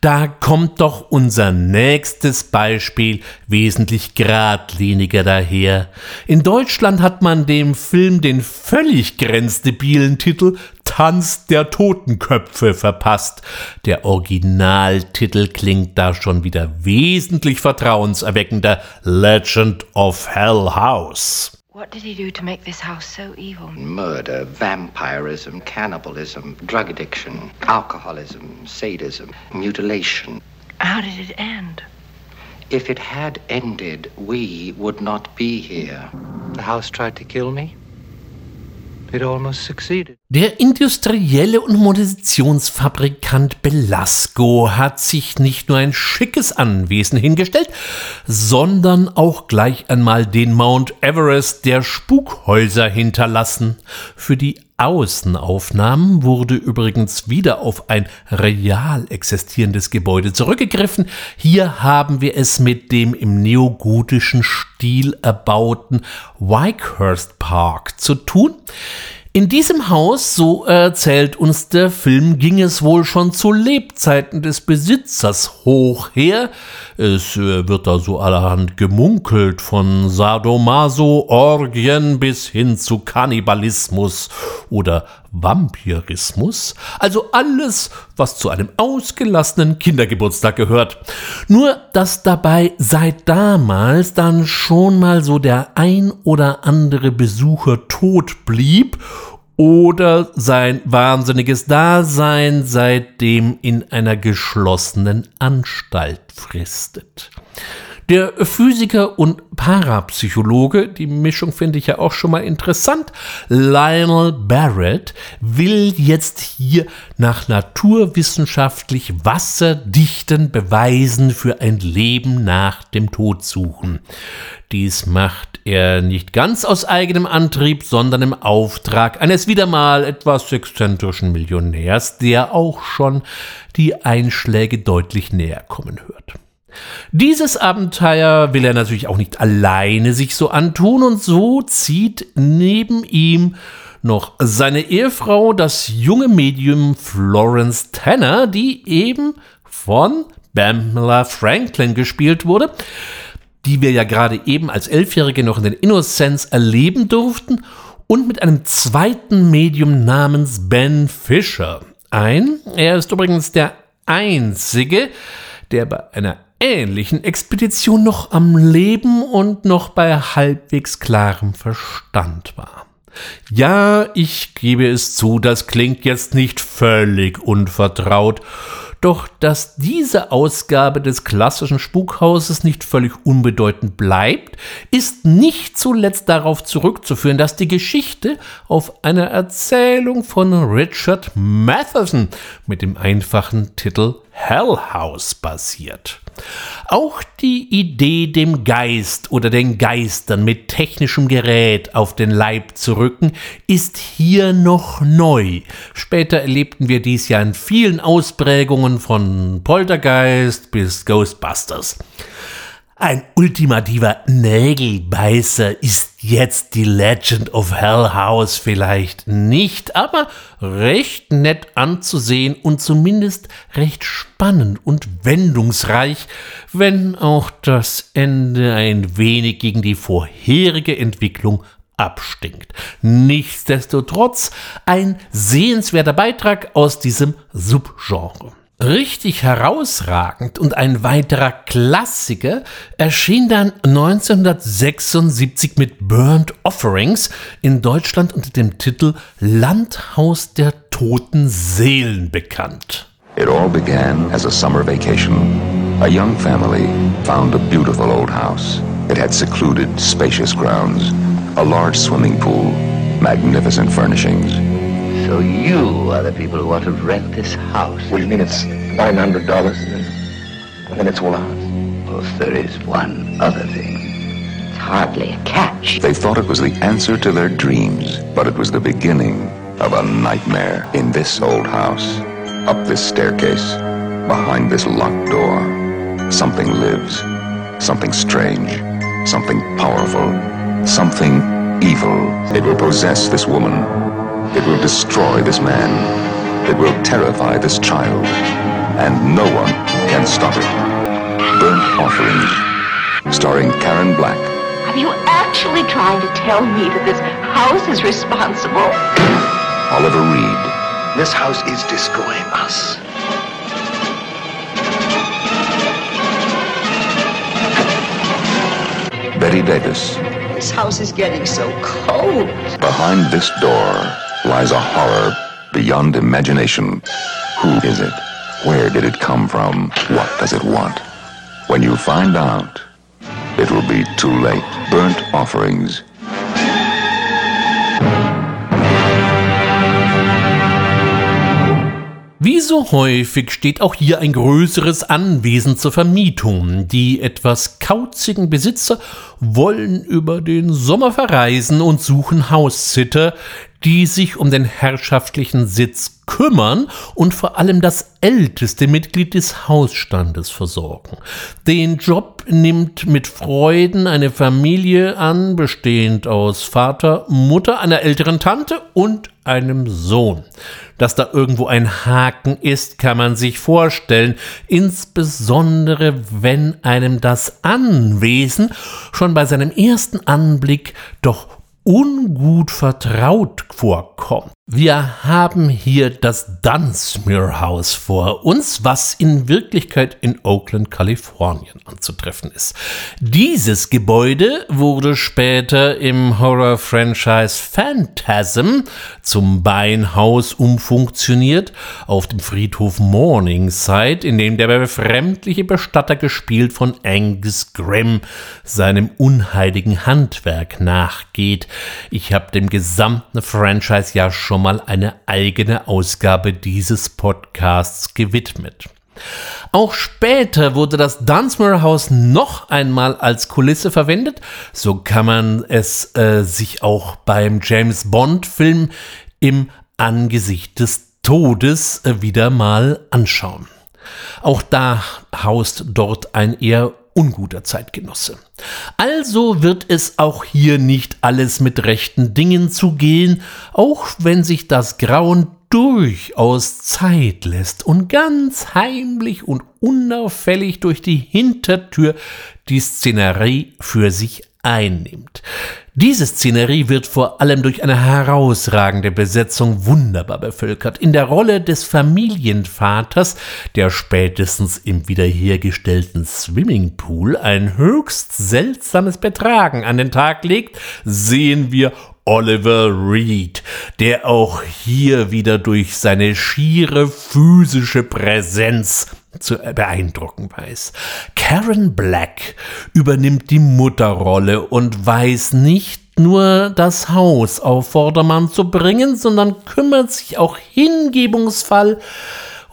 Da kommt doch unser nächstes Beispiel wesentlich geradliniger daher. In Deutschland hat man dem Film den völlig grenzdebilen Titel Tanz der Totenköpfe verpasst. Der Originaltitel klingt da schon wieder wesentlich vertrauenserweckender Legend of Hell House. What did he do to make this house so evil? Murder, vampirism, cannibalism, drug addiction, alcoholism, sadism, mutilation. How did it end? If it had ended, we would not be here. The house tried to kill me. It almost succeeded. Der industrielle und Munitionsfabrikant Belasco hat sich nicht nur ein schickes Anwesen hingestellt, sondern auch gleich einmal den Mount Everest der Spukhäuser hinterlassen. Für die Außenaufnahmen wurde übrigens wieder auf ein real existierendes Gebäude zurückgegriffen. Hier haben wir es mit dem im neogotischen Stil erbauten Wykehurst Park zu tun. In diesem Haus, so erzählt uns der Film, ging es wohl schon zu Lebzeiten des Besitzers hoch her. Es äh, wird da so allerhand gemunkelt, von Sadomaso-Orgien bis hin zu Kannibalismus oder Vampirismus. Also alles, was zu einem ausgelassenen Kindergeburtstag gehört. Nur, dass dabei seit damals dann schon mal so der ein oder andere Besucher tot blieb oder sein wahnsinniges Dasein seitdem in einer geschlossenen Anstalt fristet. Der Physiker und Parapsychologe, die Mischung finde ich ja auch schon mal interessant, Lionel Barrett will jetzt hier nach naturwissenschaftlich wasserdichten Beweisen für ein Leben nach dem Tod suchen. Dies macht er nicht ganz aus eigenem Antrieb, sondern im Auftrag eines wieder mal etwas exzentrischen Millionärs, der auch schon die Einschläge deutlich näher kommen hört. Dieses Abenteuer will er natürlich auch nicht alleine sich so antun und so zieht neben ihm noch seine Ehefrau, das junge Medium Florence Tanner, die eben von Pamela Franklin gespielt wurde, die wir ja gerade eben als Elfjährige noch in den Innocence erleben durften, und mit einem zweiten Medium namens Ben Fisher ein. Er ist übrigens der einzige, der bei einer ähnlichen Expedition noch am Leben und noch bei halbwegs klarem Verstand war. Ja, ich gebe es zu, das klingt jetzt nicht völlig unvertraut, doch dass diese Ausgabe des klassischen Spukhauses nicht völlig unbedeutend bleibt, ist nicht zuletzt darauf zurückzuführen, dass die Geschichte auf einer Erzählung von Richard Matheson mit dem einfachen Titel Hell House basiert. Auch die Idee, dem Geist oder den Geistern mit technischem Gerät auf den Leib zu rücken, ist hier noch neu. Später erlebten wir dies ja in vielen Ausprägungen von Poltergeist bis Ghostbusters. Ein ultimativer Nägelbeißer ist jetzt die Legend of Hell House vielleicht nicht, aber recht nett anzusehen und zumindest recht spannend und wendungsreich, wenn auch das Ende ein wenig gegen die vorherige Entwicklung abstinkt. Nichtsdestotrotz ein sehenswerter Beitrag aus diesem Subgenre. Richtig herausragend und ein weiterer Klassiker erschien dann 1976 mit Burnt Offerings in Deutschland unter dem Titel Landhaus der toten Seelen bekannt. It all began as a summer vacation. A young family found a beautiful old house. It had secluded, spacious grounds, a large swimming pool, magnificent furnishings. So you are the people who want to rent this house? What do you mean it's $900 and then it's all ours? Well, there is one other thing. It's hardly a catch. They thought it was the answer to their dreams, but it was the beginning of a nightmare in this old house. Up this staircase, behind this locked door, something lives. Something strange. Something powerful. Something evil. It will possess this woman it will destroy this man. It will terrify this child. And no one can stop it. Burnt Offerings, starring Karen Black. Are you actually trying to tell me that this house is responsible? Oliver Reed. This house is destroying us. Betty Davis. This house is getting so cold. Behind this door lies a horror beyond imagination. Who is it? Where did it come from? What does it want? When you find out, it will be too late. Burnt offerings Wie so häufig steht auch hier ein größeres Anwesen zur Vermietung. Die etwas kauzigen Besitzer wollen über den Sommer verreisen und suchen Haussitter, die sich um den herrschaftlichen Sitz kümmern und vor allem das älteste Mitglied des Hausstandes versorgen. Den Job nimmt mit Freuden eine Familie an, bestehend aus Vater, Mutter, einer älteren Tante und einem Sohn. Dass da irgendwo ein Haken ist, kann man sich vorstellen, insbesondere wenn einem das Anwesen schon bei seinem ersten Anblick doch ungut vertraut vorkommt. Wir haben hier das Dunsmuir House vor uns, was in Wirklichkeit in Oakland, Kalifornien anzutreffen ist. Dieses Gebäude wurde später im Horror-Franchise Phantasm zum Beinhaus umfunktioniert auf dem Friedhof Morningside, in dem der befremdliche Bestatter gespielt von Angus Grimm seinem unheiligen Handwerk nachgeht. Ich habe dem gesamten Franchise ja schon schon mal eine eigene Ausgabe dieses Podcasts gewidmet. Auch später wurde das Dunsmuir House noch einmal als Kulisse verwendet. So kann man es äh, sich auch beim James Bond Film im Angesicht des Todes äh, wieder mal anschauen. Auch da haust dort ein eher unguter Zeitgenosse. Also wird es auch hier nicht alles mit rechten Dingen zugehen, auch wenn sich das Grauen durchaus Zeit lässt und ganz heimlich und unauffällig durch die Hintertür die Szenerie für sich einnimmt. Diese Szenerie wird vor allem durch eine herausragende Besetzung wunderbar bevölkert. In der Rolle des Familienvaters, der spätestens im wiederhergestellten Swimmingpool ein höchst seltsames Betragen an den Tag legt, sehen wir Oliver Reed, der auch hier wieder durch seine schiere physische Präsenz zu beeindrucken weiß. Karen Black übernimmt die Mutterrolle und weiß nicht nur das Haus auf Vordermann zu bringen, sondern kümmert sich auch hingebungsvoll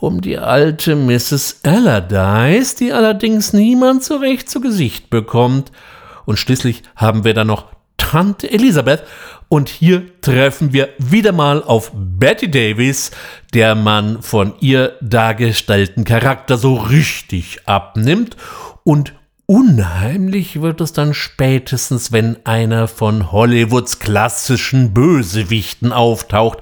um die alte Mrs. Allardyce, die allerdings niemand so recht zu Gesicht bekommt. Und schließlich haben wir dann noch Tante Elisabeth und hier treffen wir wieder mal auf Betty Davis, der man von ihr dargestellten Charakter so richtig abnimmt und Unheimlich wird es dann spätestens, wenn einer von Hollywoods klassischen Bösewichten auftaucht.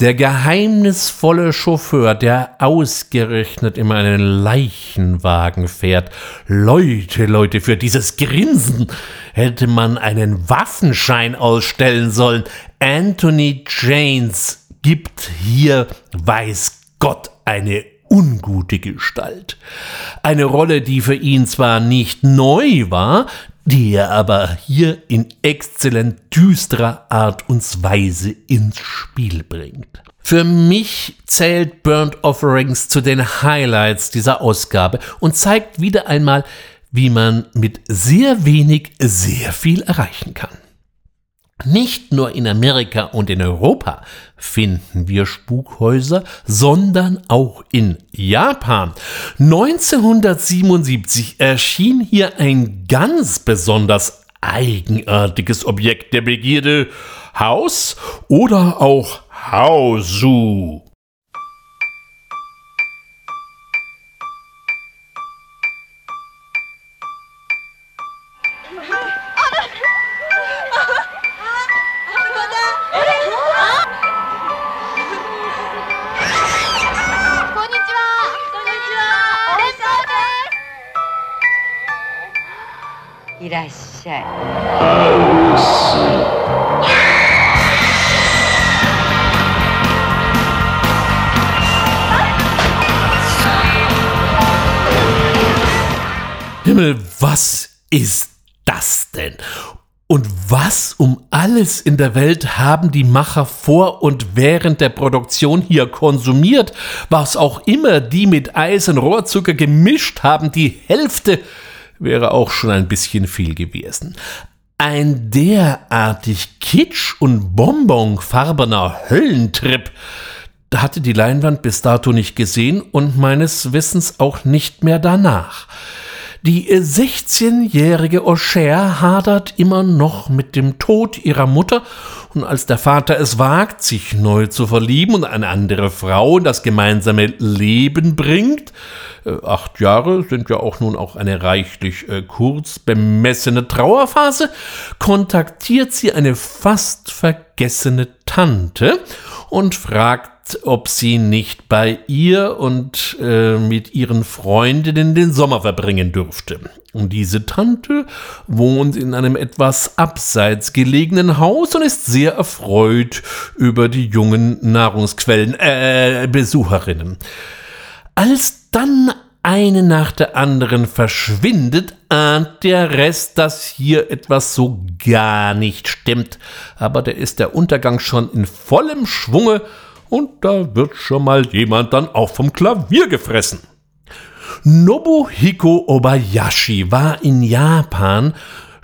Der geheimnisvolle Chauffeur, der ausgerechnet immer einen Leichenwagen fährt. Leute, Leute, für dieses Grinsen hätte man einen Waffenschein ausstellen sollen. Anthony Janes gibt hier, weiß Gott, eine ungute Gestalt. Eine Rolle, die für ihn zwar nicht neu war, die er aber hier in exzellent düsterer Art und Weise ins Spiel bringt. Für mich zählt Burnt Offerings zu den Highlights dieser Ausgabe und zeigt wieder einmal, wie man mit sehr wenig sehr viel erreichen kann. Nicht nur in Amerika und in Europa finden wir Spukhäuser, sondern auch in Japan. 1977 erschien hier ein ganz besonders eigenartiges Objekt der Begierde, Haus oder auch Hausu. Himmel, was ist das denn? Und was um alles in der Welt haben die Macher vor und während der Produktion hier konsumiert? Was auch immer die mit Eis und Rohrzucker gemischt haben, die Hälfte wäre auch schon ein bisschen viel gewesen. Ein derartig kitsch- und bonbonfarbener Höllentrip, hatte die Leinwand bis dato nicht gesehen und meines Wissens auch nicht mehr danach. Die 16-jährige O'Shea hadert immer noch mit dem Tod ihrer Mutter. Und als der Vater es wagt, sich neu zu verlieben und eine andere Frau in das gemeinsame Leben bringt, äh, acht Jahre sind ja auch nun auch eine reichlich äh, kurz bemessene Trauerphase, kontaktiert sie eine fast vergessene Tante und fragt ob sie nicht bei ihr und äh, mit ihren Freundinnen den Sommer verbringen dürfte. Und diese Tante wohnt in einem etwas abseits gelegenen Haus und ist sehr erfreut über die jungen Nahrungsquellen, äh, Besucherinnen. Als dann eine nach der anderen verschwindet, ahnt der Rest, dass hier etwas so gar nicht stimmt. Aber da ist der Untergang schon in vollem Schwunge und da wird schon mal jemand dann auch vom Klavier gefressen. Nobuhiko Obayashi war in Japan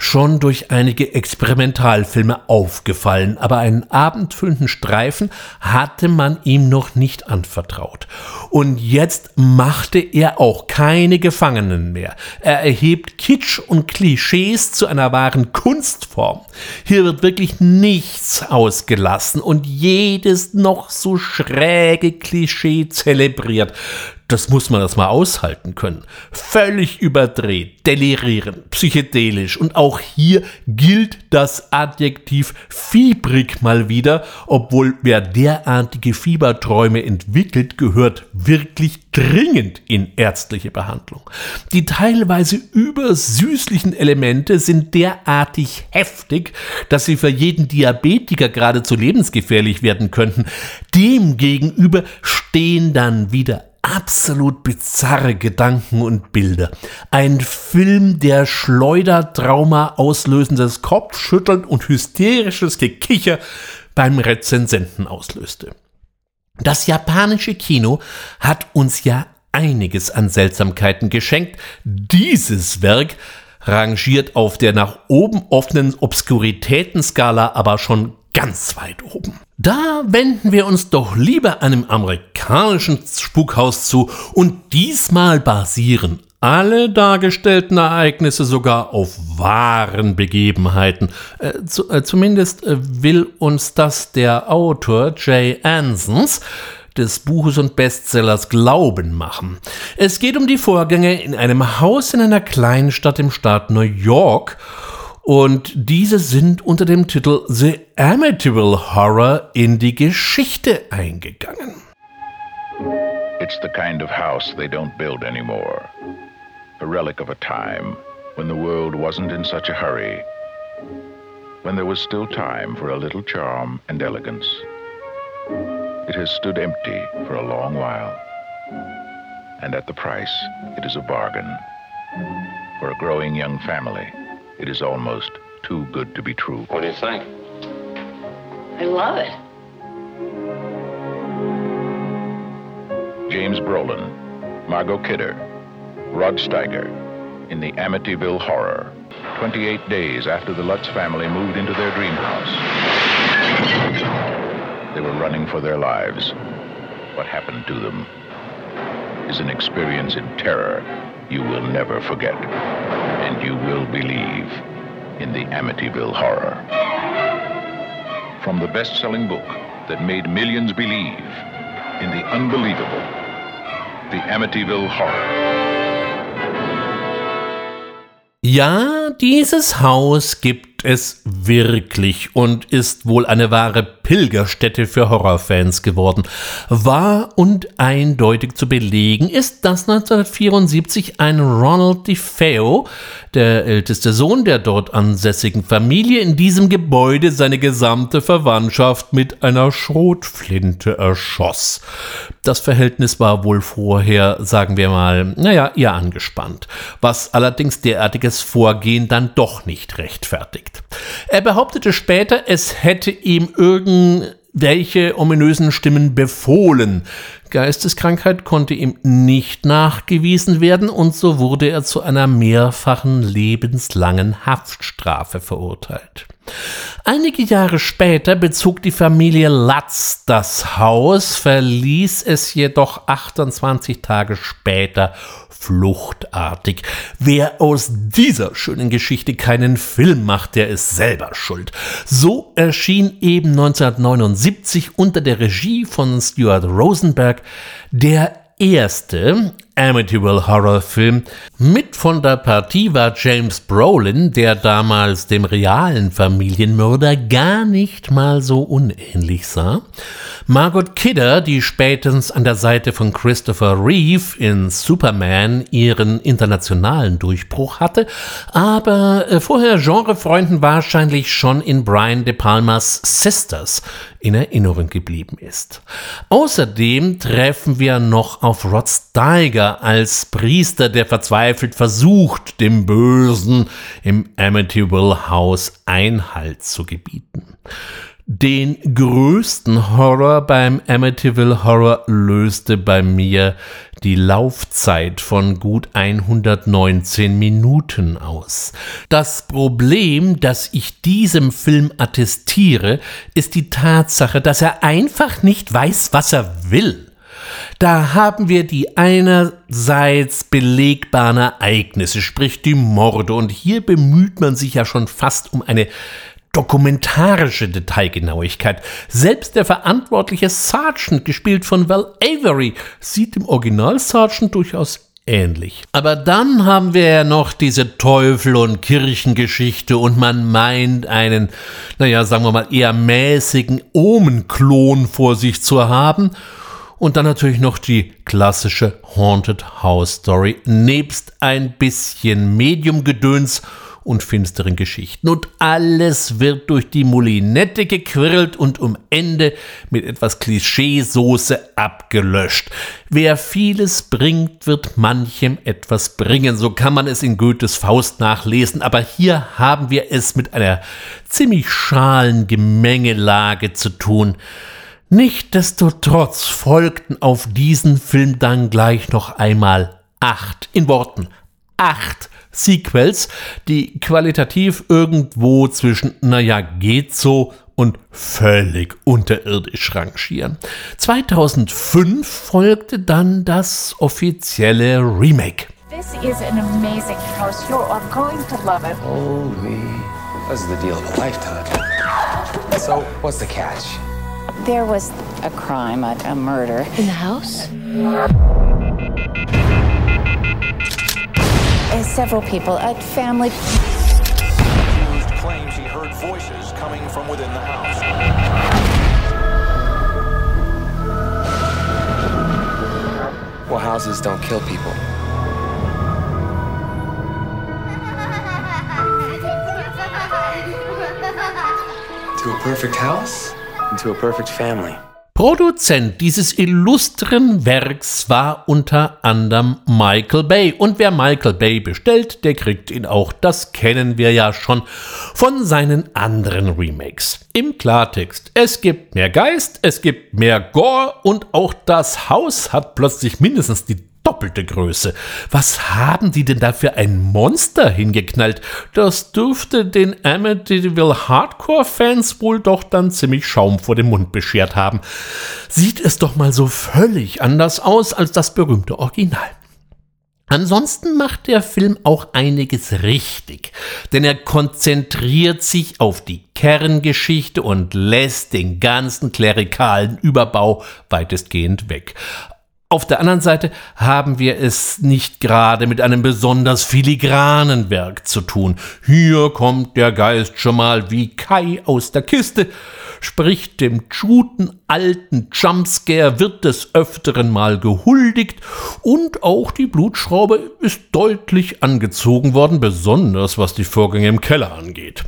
schon durch einige Experimentalfilme aufgefallen, aber einen abendfüllenden Streifen hatte man ihm noch nicht anvertraut. Und jetzt machte er auch keine Gefangenen mehr. Er erhebt Kitsch und Klischees zu einer wahren Kunstform. Hier wird wirklich nichts ausgelassen und jedes noch so schräge Klischee zelebriert das muss man das mal aushalten können. Völlig überdreht, delirierend, psychedelisch und auch hier gilt das Adjektiv fiebrig mal wieder, obwohl wer derartige Fieberträume entwickelt, gehört wirklich dringend in ärztliche Behandlung. Die teilweise übersüßlichen Elemente sind derartig heftig, dass sie für jeden Diabetiker geradezu lebensgefährlich werden könnten. Demgegenüber stehen dann wieder absolut bizarre Gedanken und Bilder. Ein Film, der Schleudertrauma auslösendes Kopfschütteln und hysterisches Gekicher beim Rezensenten auslöste. Das japanische Kino hat uns ja einiges an Seltsamkeiten geschenkt. Dieses Werk rangiert auf der nach oben offenen Obskuritätenskala aber schon ganz weit oben. Da wenden wir uns doch lieber einem amerikanischen Spukhaus zu und diesmal basieren alle dargestellten Ereignisse sogar auf wahren Begebenheiten. Äh, zu, äh, zumindest äh, will uns das der Autor Jay Ansons des Buches und Bestsellers Glauben machen. Es geht um die Vorgänge in einem Haus in einer kleinen Stadt im Staat New York und diese sind unter dem Titel The Amityville Horror in die Geschichte eingegangen. It's the kind of house they don't build anymore. A relic of a time when the world wasn't in such a hurry. When there was still time for a little charm and elegance. It has stood empty for a long while. And at the price, it is a bargain. For a growing young family. It is almost too good to be true. What do you think? I love it. James Brolin, Margot Kidder, Rod Steiger in the Amityville Horror. 28 days after the Lutz family moved into their dream house. They were running for their lives. What happened to them is an experience in terror you will never forget and you will believe in the Amityville Horror. From the best-selling book that made millions believe in the unbelievable, the Amityville Horror. Ja, dieses Haus gibt es wirklich und ist wohl eine wahre Pilgerstätte für Horrorfans geworden. Wahr und eindeutig zu belegen ist, dass 1974 ein Ronald DeFeo, der älteste Sohn der dort ansässigen Familie, in diesem Gebäude seine gesamte Verwandtschaft mit einer Schrotflinte erschoss. Das Verhältnis war wohl vorher, sagen wir mal, naja, eher angespannt, was allerdings derartiges Vorgehen dann doch nicht rechtfertigt. Er behauptete später, es hätte ihm irgend welche ominösen Stimmen befohlen. Geisteskrankheit konnte ihm nicht nachgewiesen werden und so wurde er zu einer mehrfachen lebenslangen Haftstrafe verurteilt. Einige Jahre später bezog die Familie Latz das Haus, verließ es jedoch 28 Tage später fluchtartig. Wer aus dieser schönen Geschichte keinen Film macht, der ist selber schuld. So erschien eben 1979 unter der Regie von Stuart Rosenberg der erste Amityville Horrorfilm. Mit von der Partie war James Brolin, der damals dem realen Familienmörder gar nicht mal so unähnlich sah. Margot Kidder, die spätestens an der Seite von Christopher Reeve in Superman ihren internationalen Durchbruch hatte, aber äh, vorher Genrefreunden wahrscheinlich schon in Brian De Palmas Sisters in Erinnerung geblieben ist. Außerdem treffen wir noch auf Rod Steiger als Priester, der verzweifelt versucht, dem Bösen im Amityville House Einhalt zu gebieten. Den größten Horror beim Amityville Horror löste bei mir die Laufzeit von gut 119 Minuten aus. Das Problem, das ich diesem Film attestiere, ist die Tatsache, dass er einfach nicht weiß, was er will. Da haben wir die einerseits belegbaren Ereignisse, sprich die Morde, und hier bemüht man sich ja schon fast um eine dokumentarische Detailgenauigkeit. Selbst der verantwortliche Sergeant, gespielt von Val Avery, sieht dem Original Sergeant durchaus ähnlich. Aber dann haben wir ja noch diese Teufel- und Kirchengeschichte und man meint einen, naja, sagen wir mal, eher mäßigen Omenklon vor sich zu haben. Und dann natürlich noch die klassische Haunted House Story, nebst ein bisschen Medium-Gedöns und finsteren Geschichten. Und alles wird durch die Moulinette gequirlt und um Ende mit etwas Klischeesoße abgelöscht. Wer vieles bringt, wird manchem etwas bringen. So kann man es in Goethes Faust nachlesen. Aber hier haben wir es mit einer ziemlich schalen Gemengelage zu tun. Nichtsdestotrotz folgten auf diesen Film dann gleich noch einmal acht, in Worten, acht Sequels, die qualitativ irgendwo zwischen, naja, geht so und völlig unterirdisch rangieren. 2005 folgte dann das offizielle Remake. This is an amazing house. You are going to love it. Holy, this is the deal of a lifetime. So, what's the catch? There was a crime, a, a murder. In the house? Uh, several people, a family. Accused claims he heard voices coming from within the house. Well, houses don't kill people. To a perfect house, into a perfect family. Produzent dieses illustren Werks war unter anderem Michael Bay. Und wer Michael Bay bestellt, der kriegt ihn auch. Das kennen wir ja schon von seinen anderen Remakes. Im Klartext, es gibt mehr Geist, es gibt mehr Gore und auch das Haus hat plötzlich mindestens die doppelte Größe. Was haben die denn da für ein Monster hingeknallt? Das dürfte den Amityville Hardcore-Fans wohl doch dann ziemlich Schaum vor dem Mund beschert haben. Sieht es doch mal so völlig anders aus als das berühmte Original. Ansonsten macht der Film auch einiges richtig, denn er konzentriert sich auf die Kerngeschichte und lässt den ganzen klerikalen Überbau weitestgehend weg. Auf der anderen Seite haben wir es nicht gerade mit einem besonders filigranen Werk zu tun. Hier kommt der Geist schon mal wie Kai aus der Kiste, spricht dem schuten alten Jumpscare wird des Öfteren mal gehuldigt und auch die Blutschraube ist deutlich angezogen worden, besonders was die Vorgänge im Keller angeht.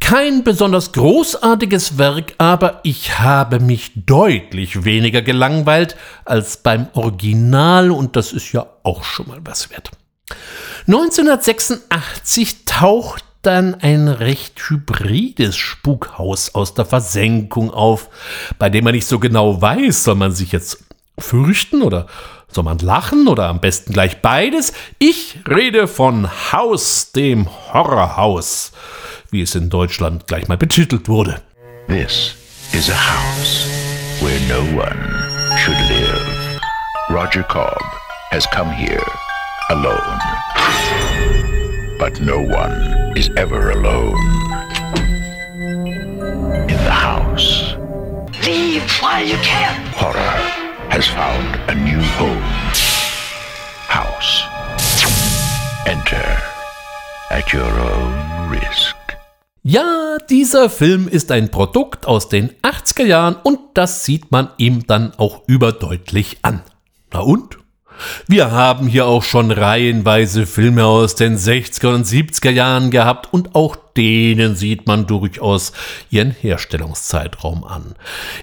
Kein besonders großartiges Werk, aber ich habe mich deutlich weniger gelangweilt als beim Original und das ist ja auch schon mal was wert. 1986 taucht dann ein recht hybrides Spukhaus aus der Versenkung auf, bei dem man nicht so genau weiß, soll man sich jetzt fürchten oder soll man lachen oder am besten gleich beides? Ich rede von Haus, dem Horrorhaus wie es in Deutschland gleich mal betitelt wurde. This is a house where no one should live. Roger Cobb has come here alone. But no one is ever alone. In the house, Leave while you can. horror has found a new home. House. Enter at your own risk. Ja, dieser Film ist ein Produkt aus den 80er Jahren und das sieht man ihm dann auch überdeutlich an. Na und? Wir haben hier auch schon reihenweise Filme aus den 60er und 70er Jahren gehabt und auch denen sieht man durchaus ihren Herstellungszeitraum an.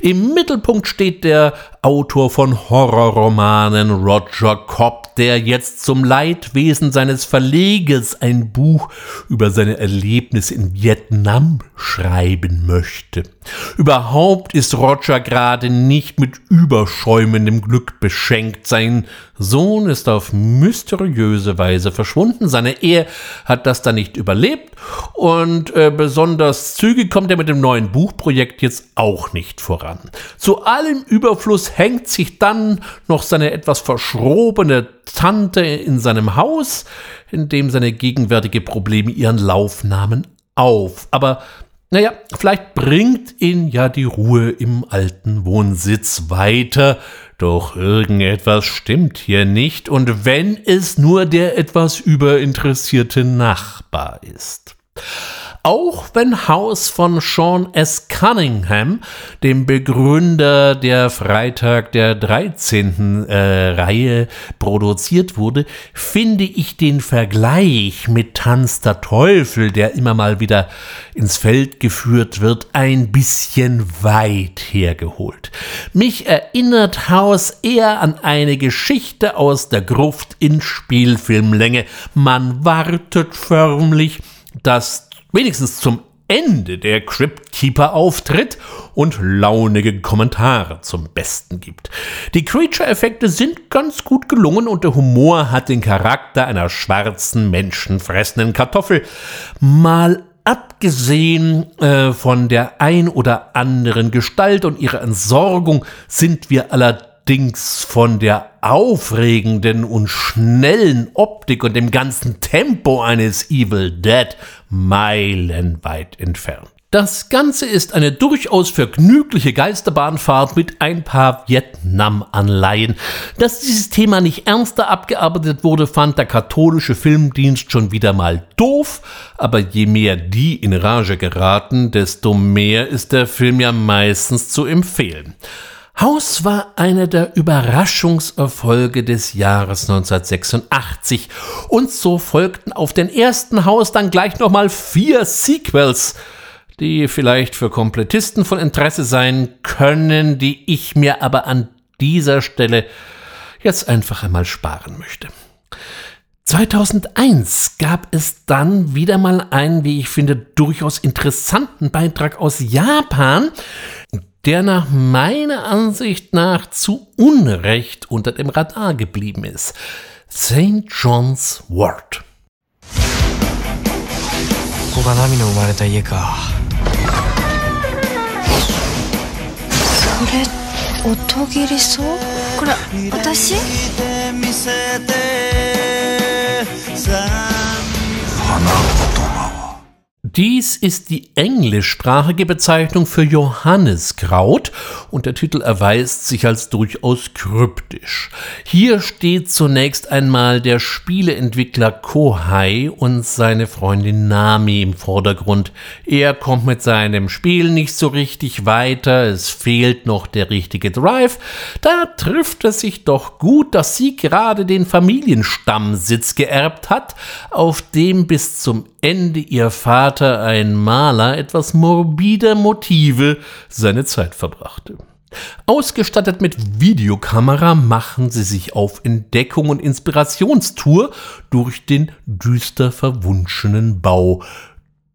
Im Mittelpunkt steht der Autor von Horrorromanen Roger Cobb, der jetzt zum Leidwesen seines Verlegers ein Buch über seine Erlebnisse in Vietnam schreiben möchte. Überhaupt ist Roger gerade nicht mit überschäumendem Glück beschenkt. Sein Sohn ist auf mysteriöse Weise verschwunden. Seine Ehe hat das dann nicht überlebt und äh, besonders zügig kommt er mit dem neuen Buchprojekt jetzt auch nicht voran. Zu allem Überfluss hängt sich dann noch seine etwas verschrobene Tante in seinem Haus, in dem seine gegenwärtige Probleme ihren Lauf nahmen, auf. Aber naja, vielleicht bringt ihn ja die Ruhe im alten Wohnsitz weiter, doch irgendetwas stimmt hier nicht, und wenn es nur der etwas überinteressierte Nachbar ist. Auch wenn Haus von Sean S. Cunningham, dem Begründer der Freitag der 13. Äh, Reihe, produziert wurde, finde ich den Vergleich mit Tanz der Teufel, der immer mal wieder ins Feld geführt wird, ein bisschen weit hergeholt. Mich erinnert Haus eher an eine Geschichte aus der Gruft in Spielfilmlänge. Man wartet förmlich, dass wenigstens zum Ende der Crypt Keeper auftritt und launige Kommentare zum Besten gibt. Die Creature-Effekte sind ganz gut gelungen und der Humor hat den Charakter einer schwarzen, menschenfressenden Kartoffel. Mal abgesehen äh, von der ein oder anderen Gestalt und ihrer Entsorgung sind wir allerdings von der aufregenden und schnellen Optik und dem ganzen Tempo eines Evil Dead meilenweit entfernt. Das Ganze ist eine durchaus vergnügliche Geisterbahnfahrt mit ein paar Vietnam-Anleihen. Dass dieses Thema nicht ernster abgearbeitet wurde, fand der katholische Filmdienst schon wieder mal doof, aber je mehr die in Rage geraten, desto mehr ist der Film ja meistens zu empfehlen. Haus war einer der Überraschungserfolge des Jahres 1986 und so folgten auf den ersten Haus dann gleich nochmal vier Sequels, die vielleicht für Komplettisten von Interesse sein können, die ich mir aber an dieser Stelle jetzt einfach einmal sparen möchte. 2001 gab es dann wieder mal einen, wie ich finde, durchaus interessanten Beitrag aus Japan, der nach meiner Ansicht nach zu Unrecht unter dem Radar geblieben ist. St. John's Wort. ここがナミの生まれた家かそれ音切りそうこれ私 dies ist die englischsprachige Bezeichnung für Johanniskraut und der Titel erweist sich als durchaus kryptisch. Hier steht zunächst einmal der Spieleentwickler Kohai und seine Freundin Nami im Vordergrund. Er kommt mit seinem Spiel nicht so richtig weiter, es fehlt noch der richtige Drive. Da trifft es sich doch gut, dass sie gerade den Familienstammsitz geerbt hat, auf dem bis zum Ende ihr Vater, ein Maler etwas morbider Motive, seine Zeit verbrachte. Ausgestattet mit Videokamera machen sie sich auf Entdeckung und Inspirationstour durch den düster verwunschenen Bau.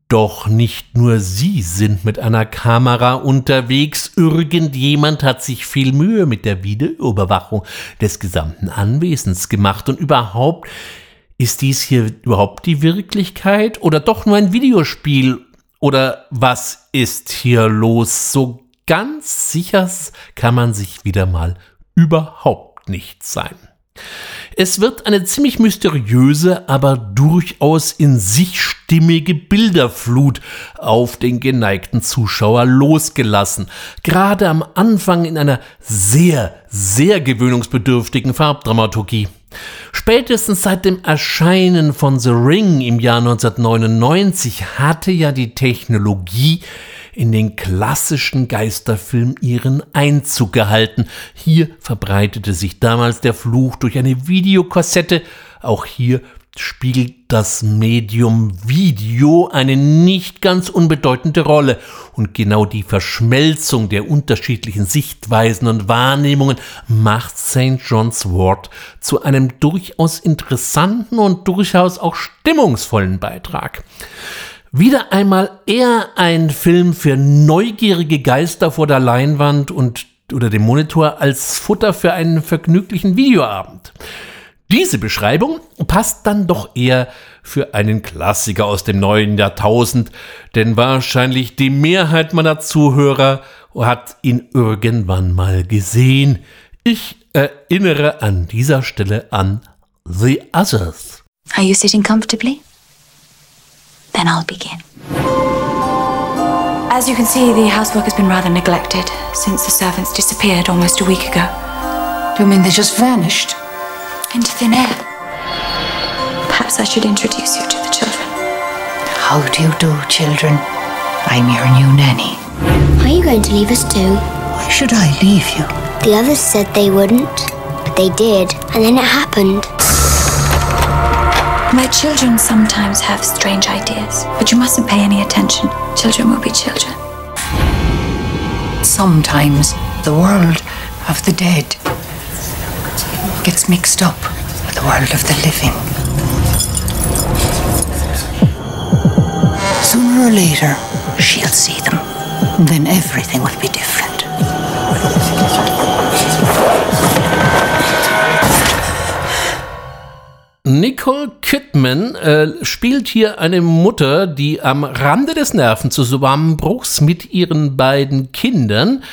Doch nicht nur sie sind mit einer Kamera unterwegs, irgendjemand hat sich viel Mühe mit der Videoüberwachung des gesamten Anwesens gemacht und überhaupt ist dies hier überhaupt die Wirklichkeit oder doch nur ein Videospiel? Oder was ist hier los? So ganz sicher kann man sich wieder mal überhaupt nicht sein. Es wird eine ziemlich mysteriöse, aber durchaus in sich stimmige Bilderflut auf den geneigten Zuschauer losgelassen. Gerade am Anfang in einer sehr, sehr gewöhnungsbedürftigen Farbdramaturgie. Spätestens seit dem Erscheinen von The Ring im Jahr 1999 hatte ja die Technologie in den klassischen Geisterfilm ihren Einzug gehalten. Hier verbreitete sich damals der Fluch durch eine Videokassette. Auch hier spielt das Medium Video eine nicht ganz unbedeutende Rolle. Und genau die Verschmelzung der unterschiedlichen Sichtweisen und Wahrnehmungen macht St. John's Wort zu einem durchaus interessanten und durchaus auch stimmungsvollen Beitrag. Wieder einmal eher ein Film für neugierige Geister vor der Leinwand und oder dem Monitor als Futter für einen vergnüglichen Videoabend. Diese Beschreibung passt dann doch eher für einen Klassiker aus dem neuen Jahrtausend, denn wahrscheinlich die Mehrheit meiner Zuhörer hat ihn irgendwann mal gesehen. Ich erinnere an dieser Stelle an The Others. Are you sitting comfortably? Then I'll begin. As you can see, the housework has been rather neglected since the servants disappeared almost a week ago. Do you mean they just vanished? Into thin air. Perhaps I should introduce you to the children. How do you do, children? I'm your new nanny. Are you going to leave us too? Why should I leave you? The others said they wouldn't, but they did, and then it happened. My children sometimes have strange ideas, but you mustn't pay any attention. Children will be children. Sometimes the world of the dead gets mixed up with the world of the living. Sooner or later, she'll see them. Then everything will be different. Nicole Kidman äh, spielt hier eine Mutter, die am Rande des Nervenzusammenbruchs mit ihren beiden Kindern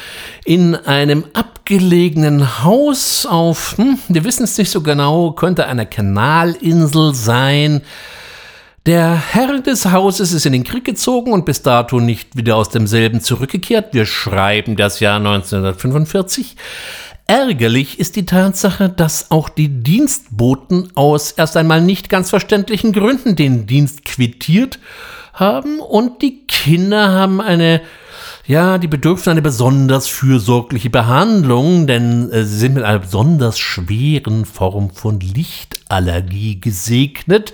in einem abgelegenen Haus auf, hm, wir wissen es nicht so genau, könnte eine Kanalinsel sein. Der Herr des Hauses ist in den Krieg gezogen und bis dato nicht wieder aus demselben zurückgekehrt. Wir schreiben das Jahr 1945. Ärgerlich ist die Tatsache, dass auch die Dienstboten aus erst einmal nicht ganz verständlichen Gründen den Dienst quittiert haben und die Kinder haben eine ja, die bedürfen eine besonders fürsorgliche Behandlung, denn äh, sie sind mit einer besonders schweren Form von Lichtallergie gesegnet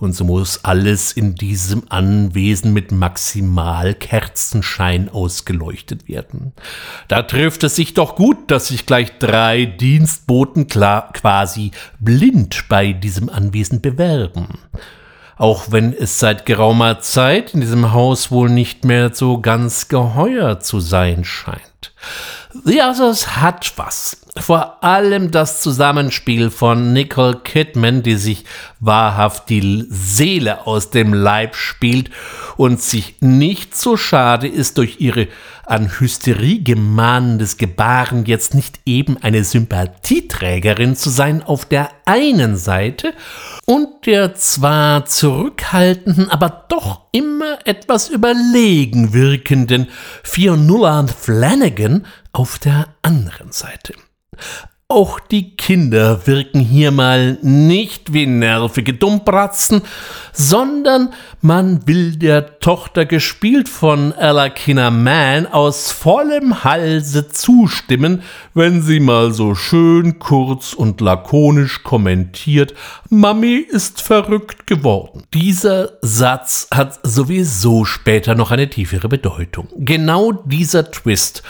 und so muss alles in diesem Anwesen mit maximal Kerzenschein ausgeleuchtet werden. Da trifft es sich doch gut, dass sich gleich drei Dienstboten quasi blind bei diesem Anwesen bewerben. Auch wenn es seit geraumer Zeit in diesem Haus wohl nicht mehr so ganz geheuer zu sein scheint. The Others hat was. Vor allem das Zusammenspiel von Nicole Kidman, die sich wahrhaft die Seele aus dem Leib spielt und sich nicht so schade ist, durch ihre an Hysterie gemahnendes Gebaren jetzt nicht eben eine Sympathieträgerin zu sein auf der einen Seite und der zwar zurückhaltenden, aber doch immer etwas überlegen wirkenden Fionnuala Flanagan auf der anderen Seite. Auch die Kinder wirken hier mal nicht wie nervige Dummbratzen, sondern man will der Tochter, gespielt von Ella Kinnaman, aus vollem Halse zustimmen, wenn sie mal so schön kurz und lakonisch kommentiert, Mami ist verrückt geworden. Dieser Satz hat sowieso später noch eine tiefere Bedeutung. Genau dieser Twist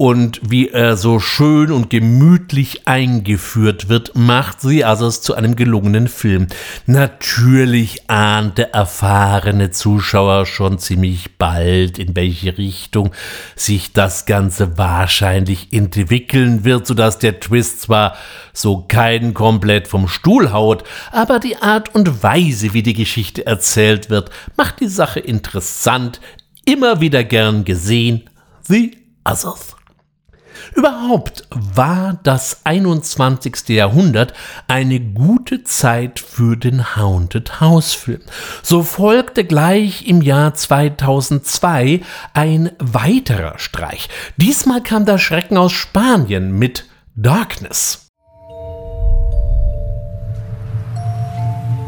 und wie er so schön und gemütlich eingeführt wird, macht sie also zu einem gelungenen Film. Natürlich ahnt der erfahrene Zuschauer schon ziemlich bald, in welche Richtung sich das Ganze wahrscheinlich entwickeln wird, sodass der Twist zwar so keinen komplett vom Stuhl haut, aber die Art und Weise, wie die Geschichte erzählt wird, macht die Sache interessant, immer wieder gern gesehen, The Others. Überhaupt war das 21. Jahrhundert eine gute Zeit für den Haunted House Film. So folgte gleich im Jahr 2002 ein weiterer Streich. Diesmal kam der Schrecken aus Spanien mit Darkness.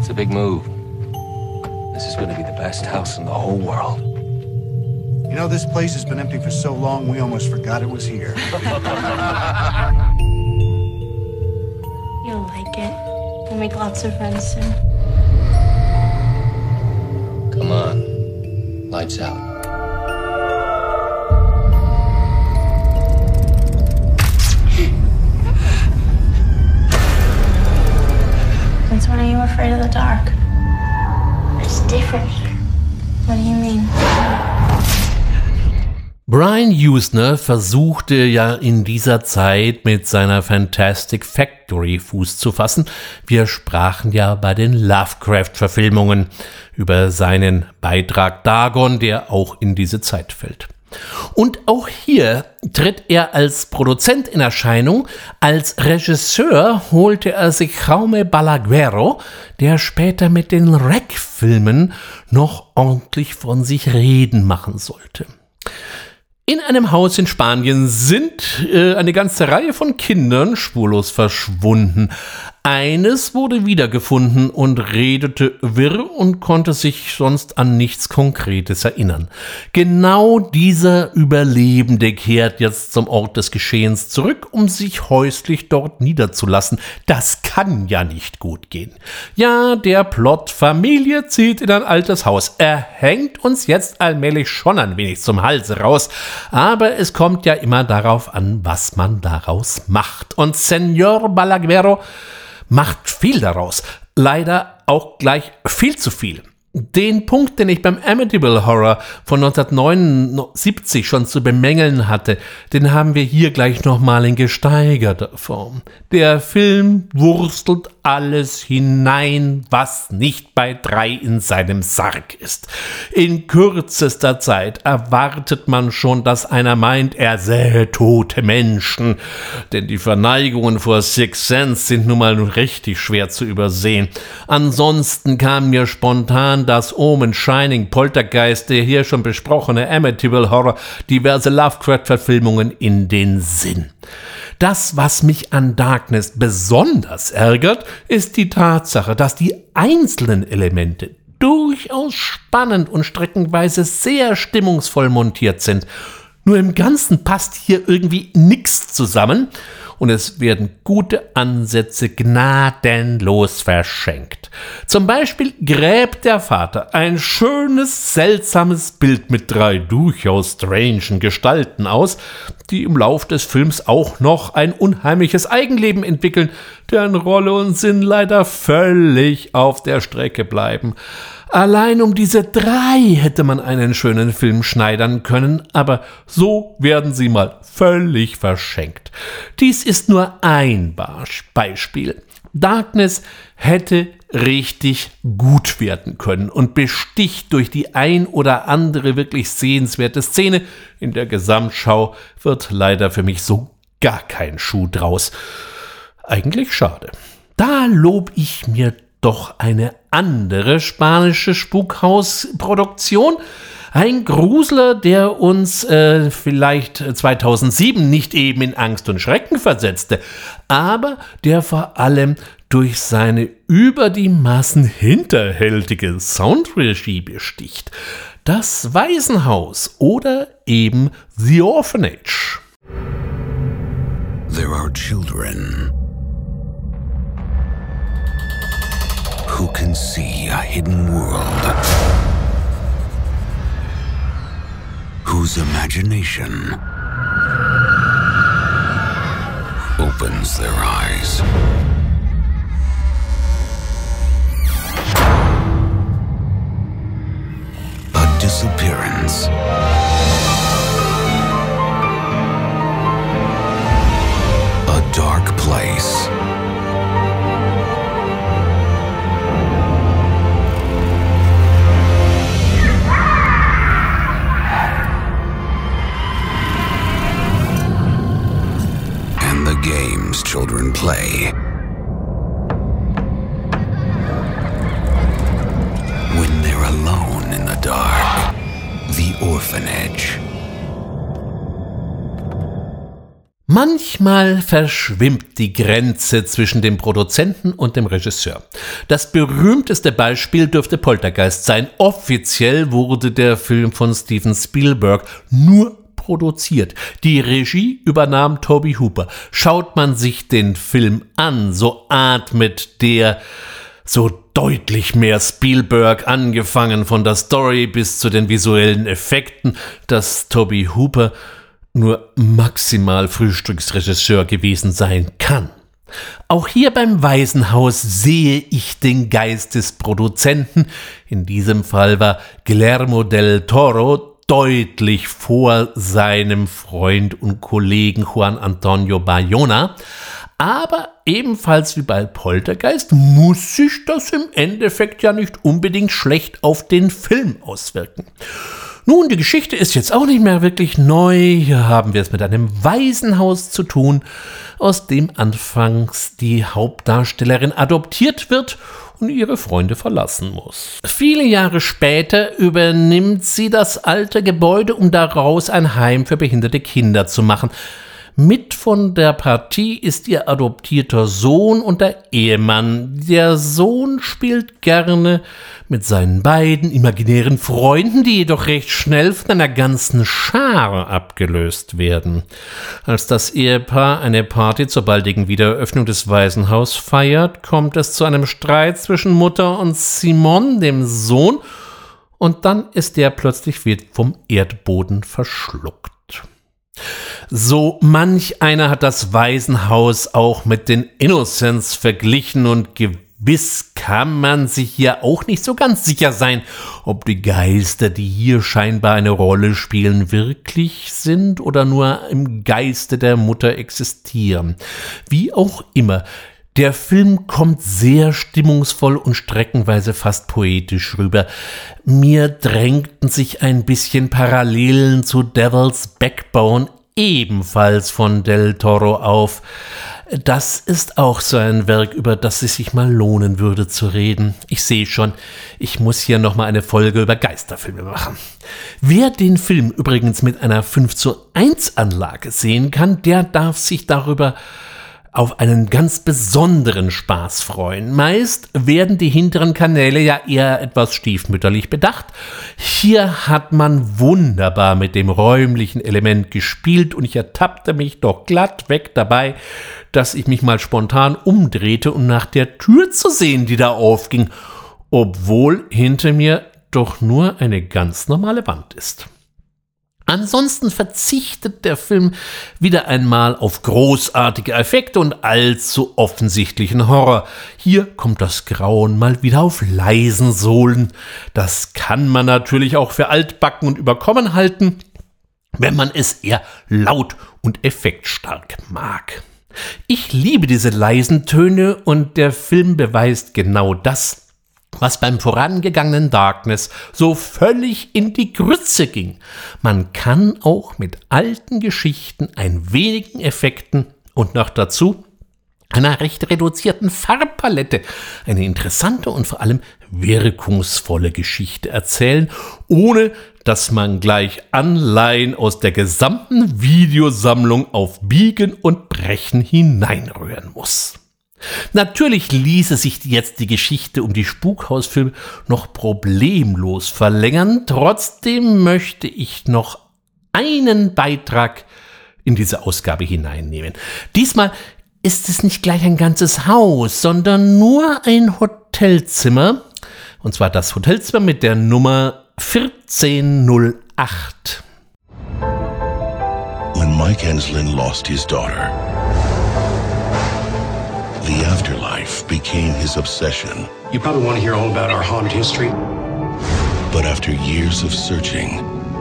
It's a big move. This is going to be the best house in the whole world. You know, this place has been empty for so long, we almost forgot it was here. You'll like it. We'll make lots of friends soon. Come on. Lights out. Since when are you afraid of the dark? It's different here. What do you mean? Brian Usner versuchte ja in dieser Zeit mit seiner Fantastic Factory Fuß zu fassen. Wir sprachen ja bei den Lovecraft-Verfilmungen über seinen Beitrag Dagon, der auch in diese Zeit fällt. Und auch hier tritt er als Produzent in Erscheinung. Als Regisseur holte er sich Jaume Balaguero, der später mit den Rec-Filmen noch ordentlich von sich reden machen sollte. In einem Haus in Spanien sind äh, eine ganze Reihe von Kindern spurlos verschwunden. Eines wurde wiedergefunden und redete wirr und konnte sich sonst an nichts Konkretes erinnern. Genau dieser Überlebende kehrt jetzt zum Ort des Geschehens zurück, um sich häuslich dort niederzulassen. Das kann ja nicht gut gehen. Ja, der Plot Familie zieht in ein altes Haus. Er hängt uns jetzt allmählich schon ein wenig zum Halse raus, aber es kommt ja immer darauf an, was man daraus macht. Und Senor Balaguero macht viel daraus. Leider auch gleich viel zu viel. Den Punkt, den ich beim Amityville Horror von 1979 schon zu bemängeln hatte, den haben wir hier gleich nochmal in gesteigerter Form. Der Film wurstelt alles hinein, was nicht bei drei in seinem Sarg ist. In kürzester Zeit erwartet man schon, dass einer meint, er sähe tote Menschen, denn die Verneigungen vor Six Sense sind nun mal richtig schwer zu übersehen. Ansonsten kam mir spontan das Omen Shining Poltergeist, der hier schon besprochene Amityville Horror, diverse Lovecraft-Verfilmungen in den Sinn. Das, was mich an Darkness besonders ärgert, ist die Tatsache, dass die einzelnen Elemente durchaus spannend und streckenweise sehr stimmungsvoll montiert sind. Nur im Ganzen passt hier irgendwie nichts zusammen und es werden gute Ansätze gnadenlos verschenkt. Zum Beispiel gräbt der Vater ein schönes, seltsames Bild mit drei durchaus strangen Gestalten aus, die im Lauf des Films auch noch ein unheimliches Eigenleben entwickeln, deren Rolle und Sinn leider völlig auf der Strecke bleiben. Allein um diese drei hätte man einen schönen Film schneidern können, aber so werden sie mal völlig verschenkt. Dies ist nur ein Beispiel. Darkness hätte richtig gut werden können und besticht durch die ein oder andere wirklich sehenswerte Szene. In der Gesamtschau wird leider für mich so gar kein Schuh draus. Eigentlich schade. Da lob ich mir doch eine andere spanische Spukhausproduktion. Ein Grusler, der uns äh, vielleicht 2007 nicht eben in Angst und Schrecken versetzte, aber der vor allem durch seine über die Maßen hinterhältige Soundregie besticht. Das Waisenhaus oder eben The Orphanage. There are children who can see a hidden world, whose imagination opens their eyes. A disappearance. Play. When they're alone in the dark, the orphanage. Manchmal verschwimmt die Grenze zwischen dem Produzenten und dem Regisseur. Das berühmteste Beispiel dürfte Poltergeist sein. Offiziell wurde der Film von Steven Spielberg nur produziert. Die Regie übernahm Toby Hooper. Schaut man sich den Film an, so atmet der so deutlich mehr Spielberg, angefangen von der Story bis zu den visuellen Effekten, dass Toby Hooper nur maximal Frühstücksregisseur gewesen sein kann. Auch hier beim Waisenhaus sehe ich den Geist des Produzenten. In diesem Fall war Guillermo del Toro deutlich vor seinem Freund und Kollegen Juan Antonio Bayona. Aber ebenfalls wie bei Poltergeist muss sich das im Endeffekt ja nicht unbedingt schlecht auf den Film auswirken. Nun, die Geschichte ist jetzt auch nicht mehr wirklich neu. Hier haben wir es mit einem Waisenhaus zu tun, aus dem anfangs die Hauptdarstellerin adoptiert wird und ihre Freunde verlassen muss. Viele Jahre später übernimmt sie das alte Gebäude, um daraus ein Heim für behinderte Kinder zu machen. Mit von der Partie ist ihr adoptierter Sohn und der Ehemann. Der Sohn spielt gerne mit seinen beiden imaginären Freunden, die jedoch recht schnell von einer ganzen Schar abgelöst werden. Als das Ehepaar eine Party zur baldigen Wiedereröffnung des Waisenhaus feiert, kommt es zu einem Streit zwischen Mutter und Simon, dem Sohn, und dann ist der plötzlich vom Erdboden verschluckt. So manch einer hat das Waisenhaus auch mit den Innocents verglichen und gewiss kann man sich hier auch nicht so ganz sicher sein, ob die Geister, die hier scheinbar eine Rolle spielen, wirklich sind oder nur im Geiste der Mutter existieren. Wie auch immer, der Film kommt sehr stimmungsvoll und streckenweise fast poetisch rüber. Mir drängten sich ein bisschen Parallelen zu Devil's Backbone ebenfalls von Del Toro auf. Das ist auch so ein Werk, über das es sich mal lohnen würde zu reden. Ich sehe schon, ich muss hier nochmal eine Folge über Geisterfilme machen. Wer den Film übrigens mit einer 5 zu 1 Anlage sehen kann, der darf sich darüber auf einen ganz besonderen Spaß freuen. Meist werden die hinteren Kanäle ja eher etwas stiefmütterlich bedacht. Hier hat man wunderbar mit dem räumlichen Element gespielt und ich ertappte mich doch glatt weg dabei, dass ich mich mal spontan umdrehte, um nach der Tür zu sehen, die da aufging, obwohl hinter mir doch nur eine ganz normale Wand ist. Ansonsten verzichtet der Film wieder einmal auf großartige Effekte und allzu offensichtlichen Horror. Hier kommt das Grauen mal wieder auf leisen Sohlen. Das kann man natürlich auch für altbacken und überkommen halten, wenn man es eher laut und effektstark mag. Ich liebe diese leisen Töne und der Film beweist genau das was beim vorangegangenen Darkness so völlig in die Grütze ging. Man kann auch mit alten Geschichten ein wenigen Effekten und noch dazu einer recht reduzierten Farbpalette eine interessante und vor allem wirkungsvolle Geschichte erzählen, ohne dass man gleich Anleihen aus der gesamten Videosammlung auf Biegen und Brechen hineinrühren muss. Natürlich ließe sich jetzt die Geschichte um die Spukhausfilme noch problemlos verlängern. Trotzdem möchte ich noch einen Beitrag in diese Ausgabe hineinnehmen. Diesmal ist es nicht gleich ein ganzes Haus, sondern nur ein Hotelzimmer. Und zwar das Hotelzimmer mit der Nummer 1408. When Mike Enslin lost his daughter, The afterlife became his obsession. You probably want to hear all about our haunted history. But after years of searching,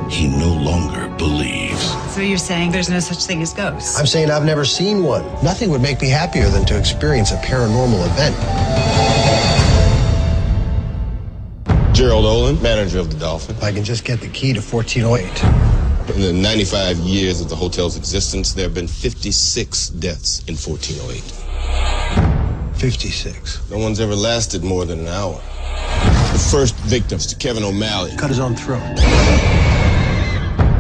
he no longer believes. So you're saying there's no such thing as ghosts? I'm saying I've never seen one. Nothing would make me happier than to experience a paranormal event. Gerald Olin, manager of the Dolphin. If I can just get the key to 1408. In the 95 years of the hotel's existence, there have been 56 deaths in 1408. 56. No one's ever lasted more than an hour. The first victims to Kevin O'Malley. Cut his own throat.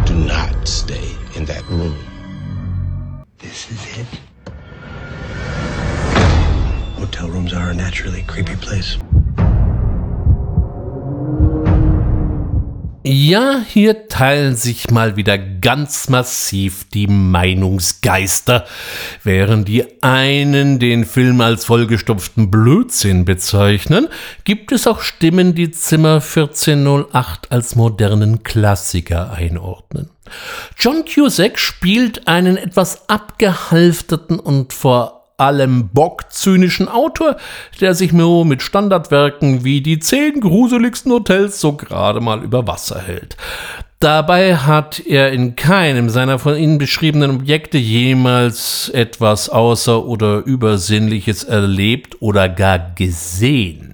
Do not stay in that room. This is it. Hotel rooms are a naturally creepy place. Ja, hier teilen sich mal wieder ganz massiv die Meinungsgeister. Während die einen den Film als vollgestopften Blödsinn bezeichnen, gibt es auch Stimmen, die Zimmer 1408 als modernen Klassiker einordnen. John Cusack spielt einen etwas abgehalfterten und vor allem bockzynischen Autor, der sich nur mit Standardwerken wie die zehn gruseligsten Hotels so gerade mal über Wasser hält. Dabei hat er in keinem seiner von Ihnen beschriebenen Objekte jemals etwas Außer- oder Übersinnliches erlebt oder gar gesehen.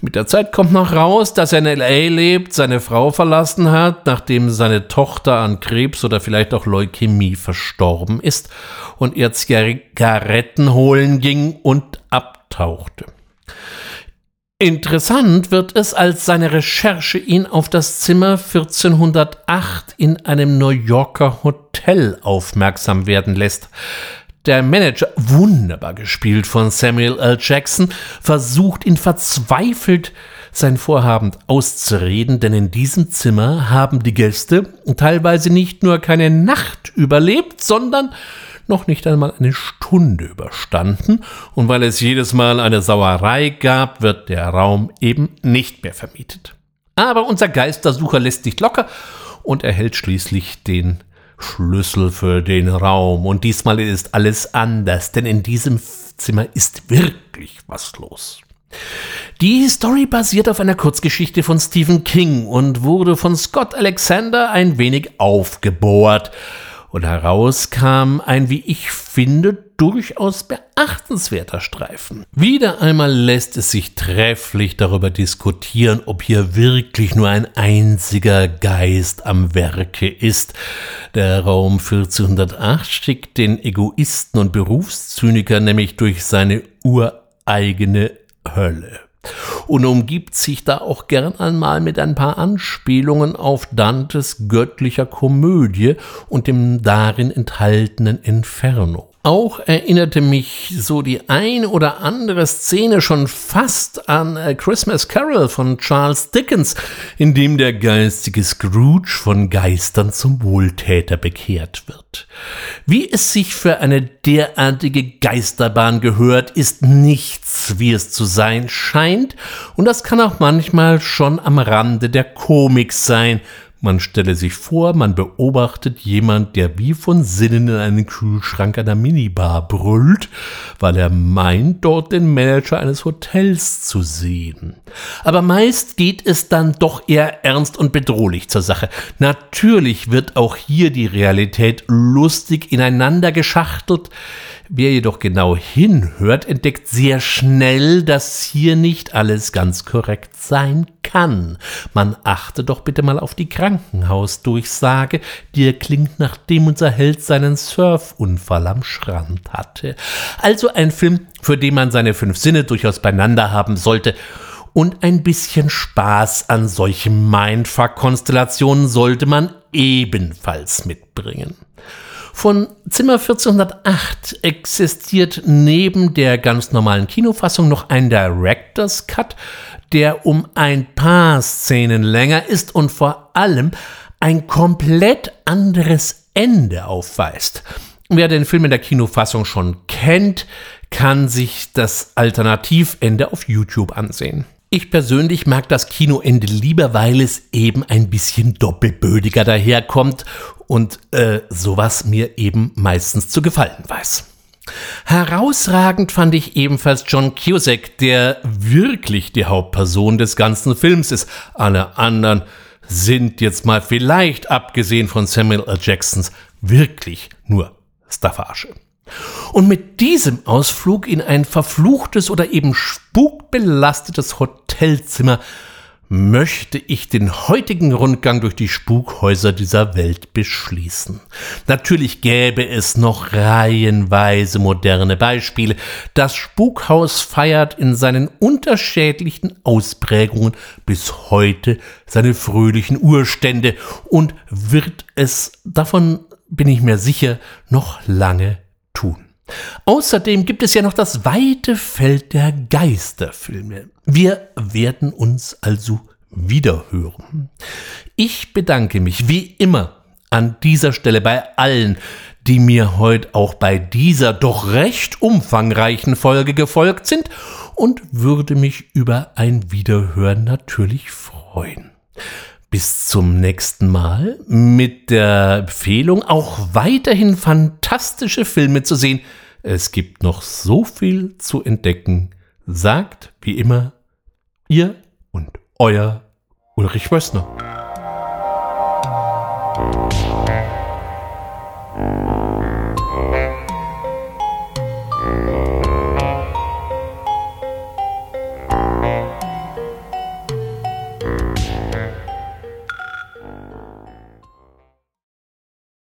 Mit der Zeit kommt noch raus, dass er in LA lebt, seine Frau verlassen hat, nachdem seine Tochter an Krebs oder vielleicht auch Leukämie verstorben ist und er Zigaretten holen ging und abtauchte. Interessant wird es, als seine Recherche ihn auf das Zimmer 1408 in einem New Yorker Hotel aufmerksam werden lässt. Der Manager, wunderbar gespielt von Samuel L. Jackson, versucht ihn verzweifelt sein Vorhaben auszureden, denn in diesem Zimmer haben die Gäste teilweise nicht nur keine Nacht überlebt, sondern noch nicht einmal eine Stunde überstanden, und weil es jedes Mal eine Sauerei gab, wird der Raum eben nicht mehr vermietet. Aber unser Geistersucher lässt nicht locker und erhält schließlich den Schlüssel für den Raum. Und diesmal ist alles anders, denn in diesem Zimmer ist wirklich was los. Die Story basiert auf einer Kurzgeschichte von Stephen King und wurde von Scott Alexander ein wenig aufgebohrt und heraus kam ein, wie ich finde, durchaus beachtenswerter Streifen. Wieder einmal lässt es sich trefflich darüber diskutieren, ob hier wirklich nur ein einziger Geist am Werke ist. Der Raum 1408 schickt den Egoisten und Berufszyniker nämlich durch seine ureigene Hölle und umgibt sich da auch gern einmal mit ein paar Anspielungen auf Dantes göttlicher Komödie und dem darin enthaltenen Inferno. Auch erinnerte mich so die ein oder andere Szene schon fast an A Christmas Carol von Charles Dickens, in dem der geistige Scrooge von Geistern zum Wohltäter bekehrt wird. Wie es sich für eine derartige Geisterbahn gehört, ist nichts, wie es zu sein scheint, und das kann auch manchmal schon am Rande der Komik sein, man stelle sich vor, man beobachtet jemand, der wie von Sinnen in einen Kühlschrank einer Minibar brüllt, weil er meint, dort den Manager eines Hotels zu sehen. Aber meist geht es dann doch eher ernst und bedrohlich zur Sache. Natürlich wird auch hier die Realität lustig ineinander geschachtelt, Wer jedoch genau hinhört, entdeckt sehr schnell, dass hier nicht alles ganz korrekt sein kann. Man achte doch bitte mal auf die Krankenhausdurchsage, die klingt, nachdem unser Held seinen Surfunfall am Strand hatte. Also ein Film, für den man seine fünf Sinne durchaus beieinander haben sollte. Und ein bisschen Spaß an solchen Mindfuck-Konstellationen sollte man ebenfalls mitbringen. Von Zimmer 1408 existiert neben der ganz normalen Kinofassung noch ein Director's Cut, der um ein paar Szenen länger ist und vor allem ein komplett anderes Ende aufweist. Wer den Film in der Kinofassung schon kennt, kann sich das Alternativende auf YouTube ansehen. Ich persönlich mag das Kinoende lieber, weil es eben ein bisschen doppelbödiger daherkommt und äh, sowas mir eben meistens zu gefallen weiß. Herausragend fand ich ebenfalls John Cusack, der wirklich die Hauptperson des ganzen Films ist. Alle anderen sind jetzt mal vielleicht, abgesehen von Samuel L. Jacksons, wirklich nur Staffage. Und mit diesem Ausflug in ein verfluchtes oder eben spukbelastetes Hotelzimmer möchte ich den heutigen Rundgang durch die Spukhäuser dieser Welt beschließen. Natürlich gäbe es noch reihenweise moderne Beispiele. Das Spukhaus feiert in seinen unterschiedlichen Ausprägungen bis heute seine fröhlichen Urstände und wird es, davon bin ich mir sicher, noch lange. Außerdem gibt es ja noch das weite Feld der Geisterfilme. Wir werden uns also wiederhören. Ich bedanke mich wie immer an dieser Stelle bei allen, die mir heute auch bei dieser doch recht umfangreichen Folge gefolgt sind und würde mich über ein Wiederhören natürlich freuen. Bis zum nächsten Mal mit der Empfehlung, auch weiterhin fantastische Filme zu sehen. Es gibt noch so viel zu entdecken. Sagt wie immer ihr und euer Ulrich Wössner.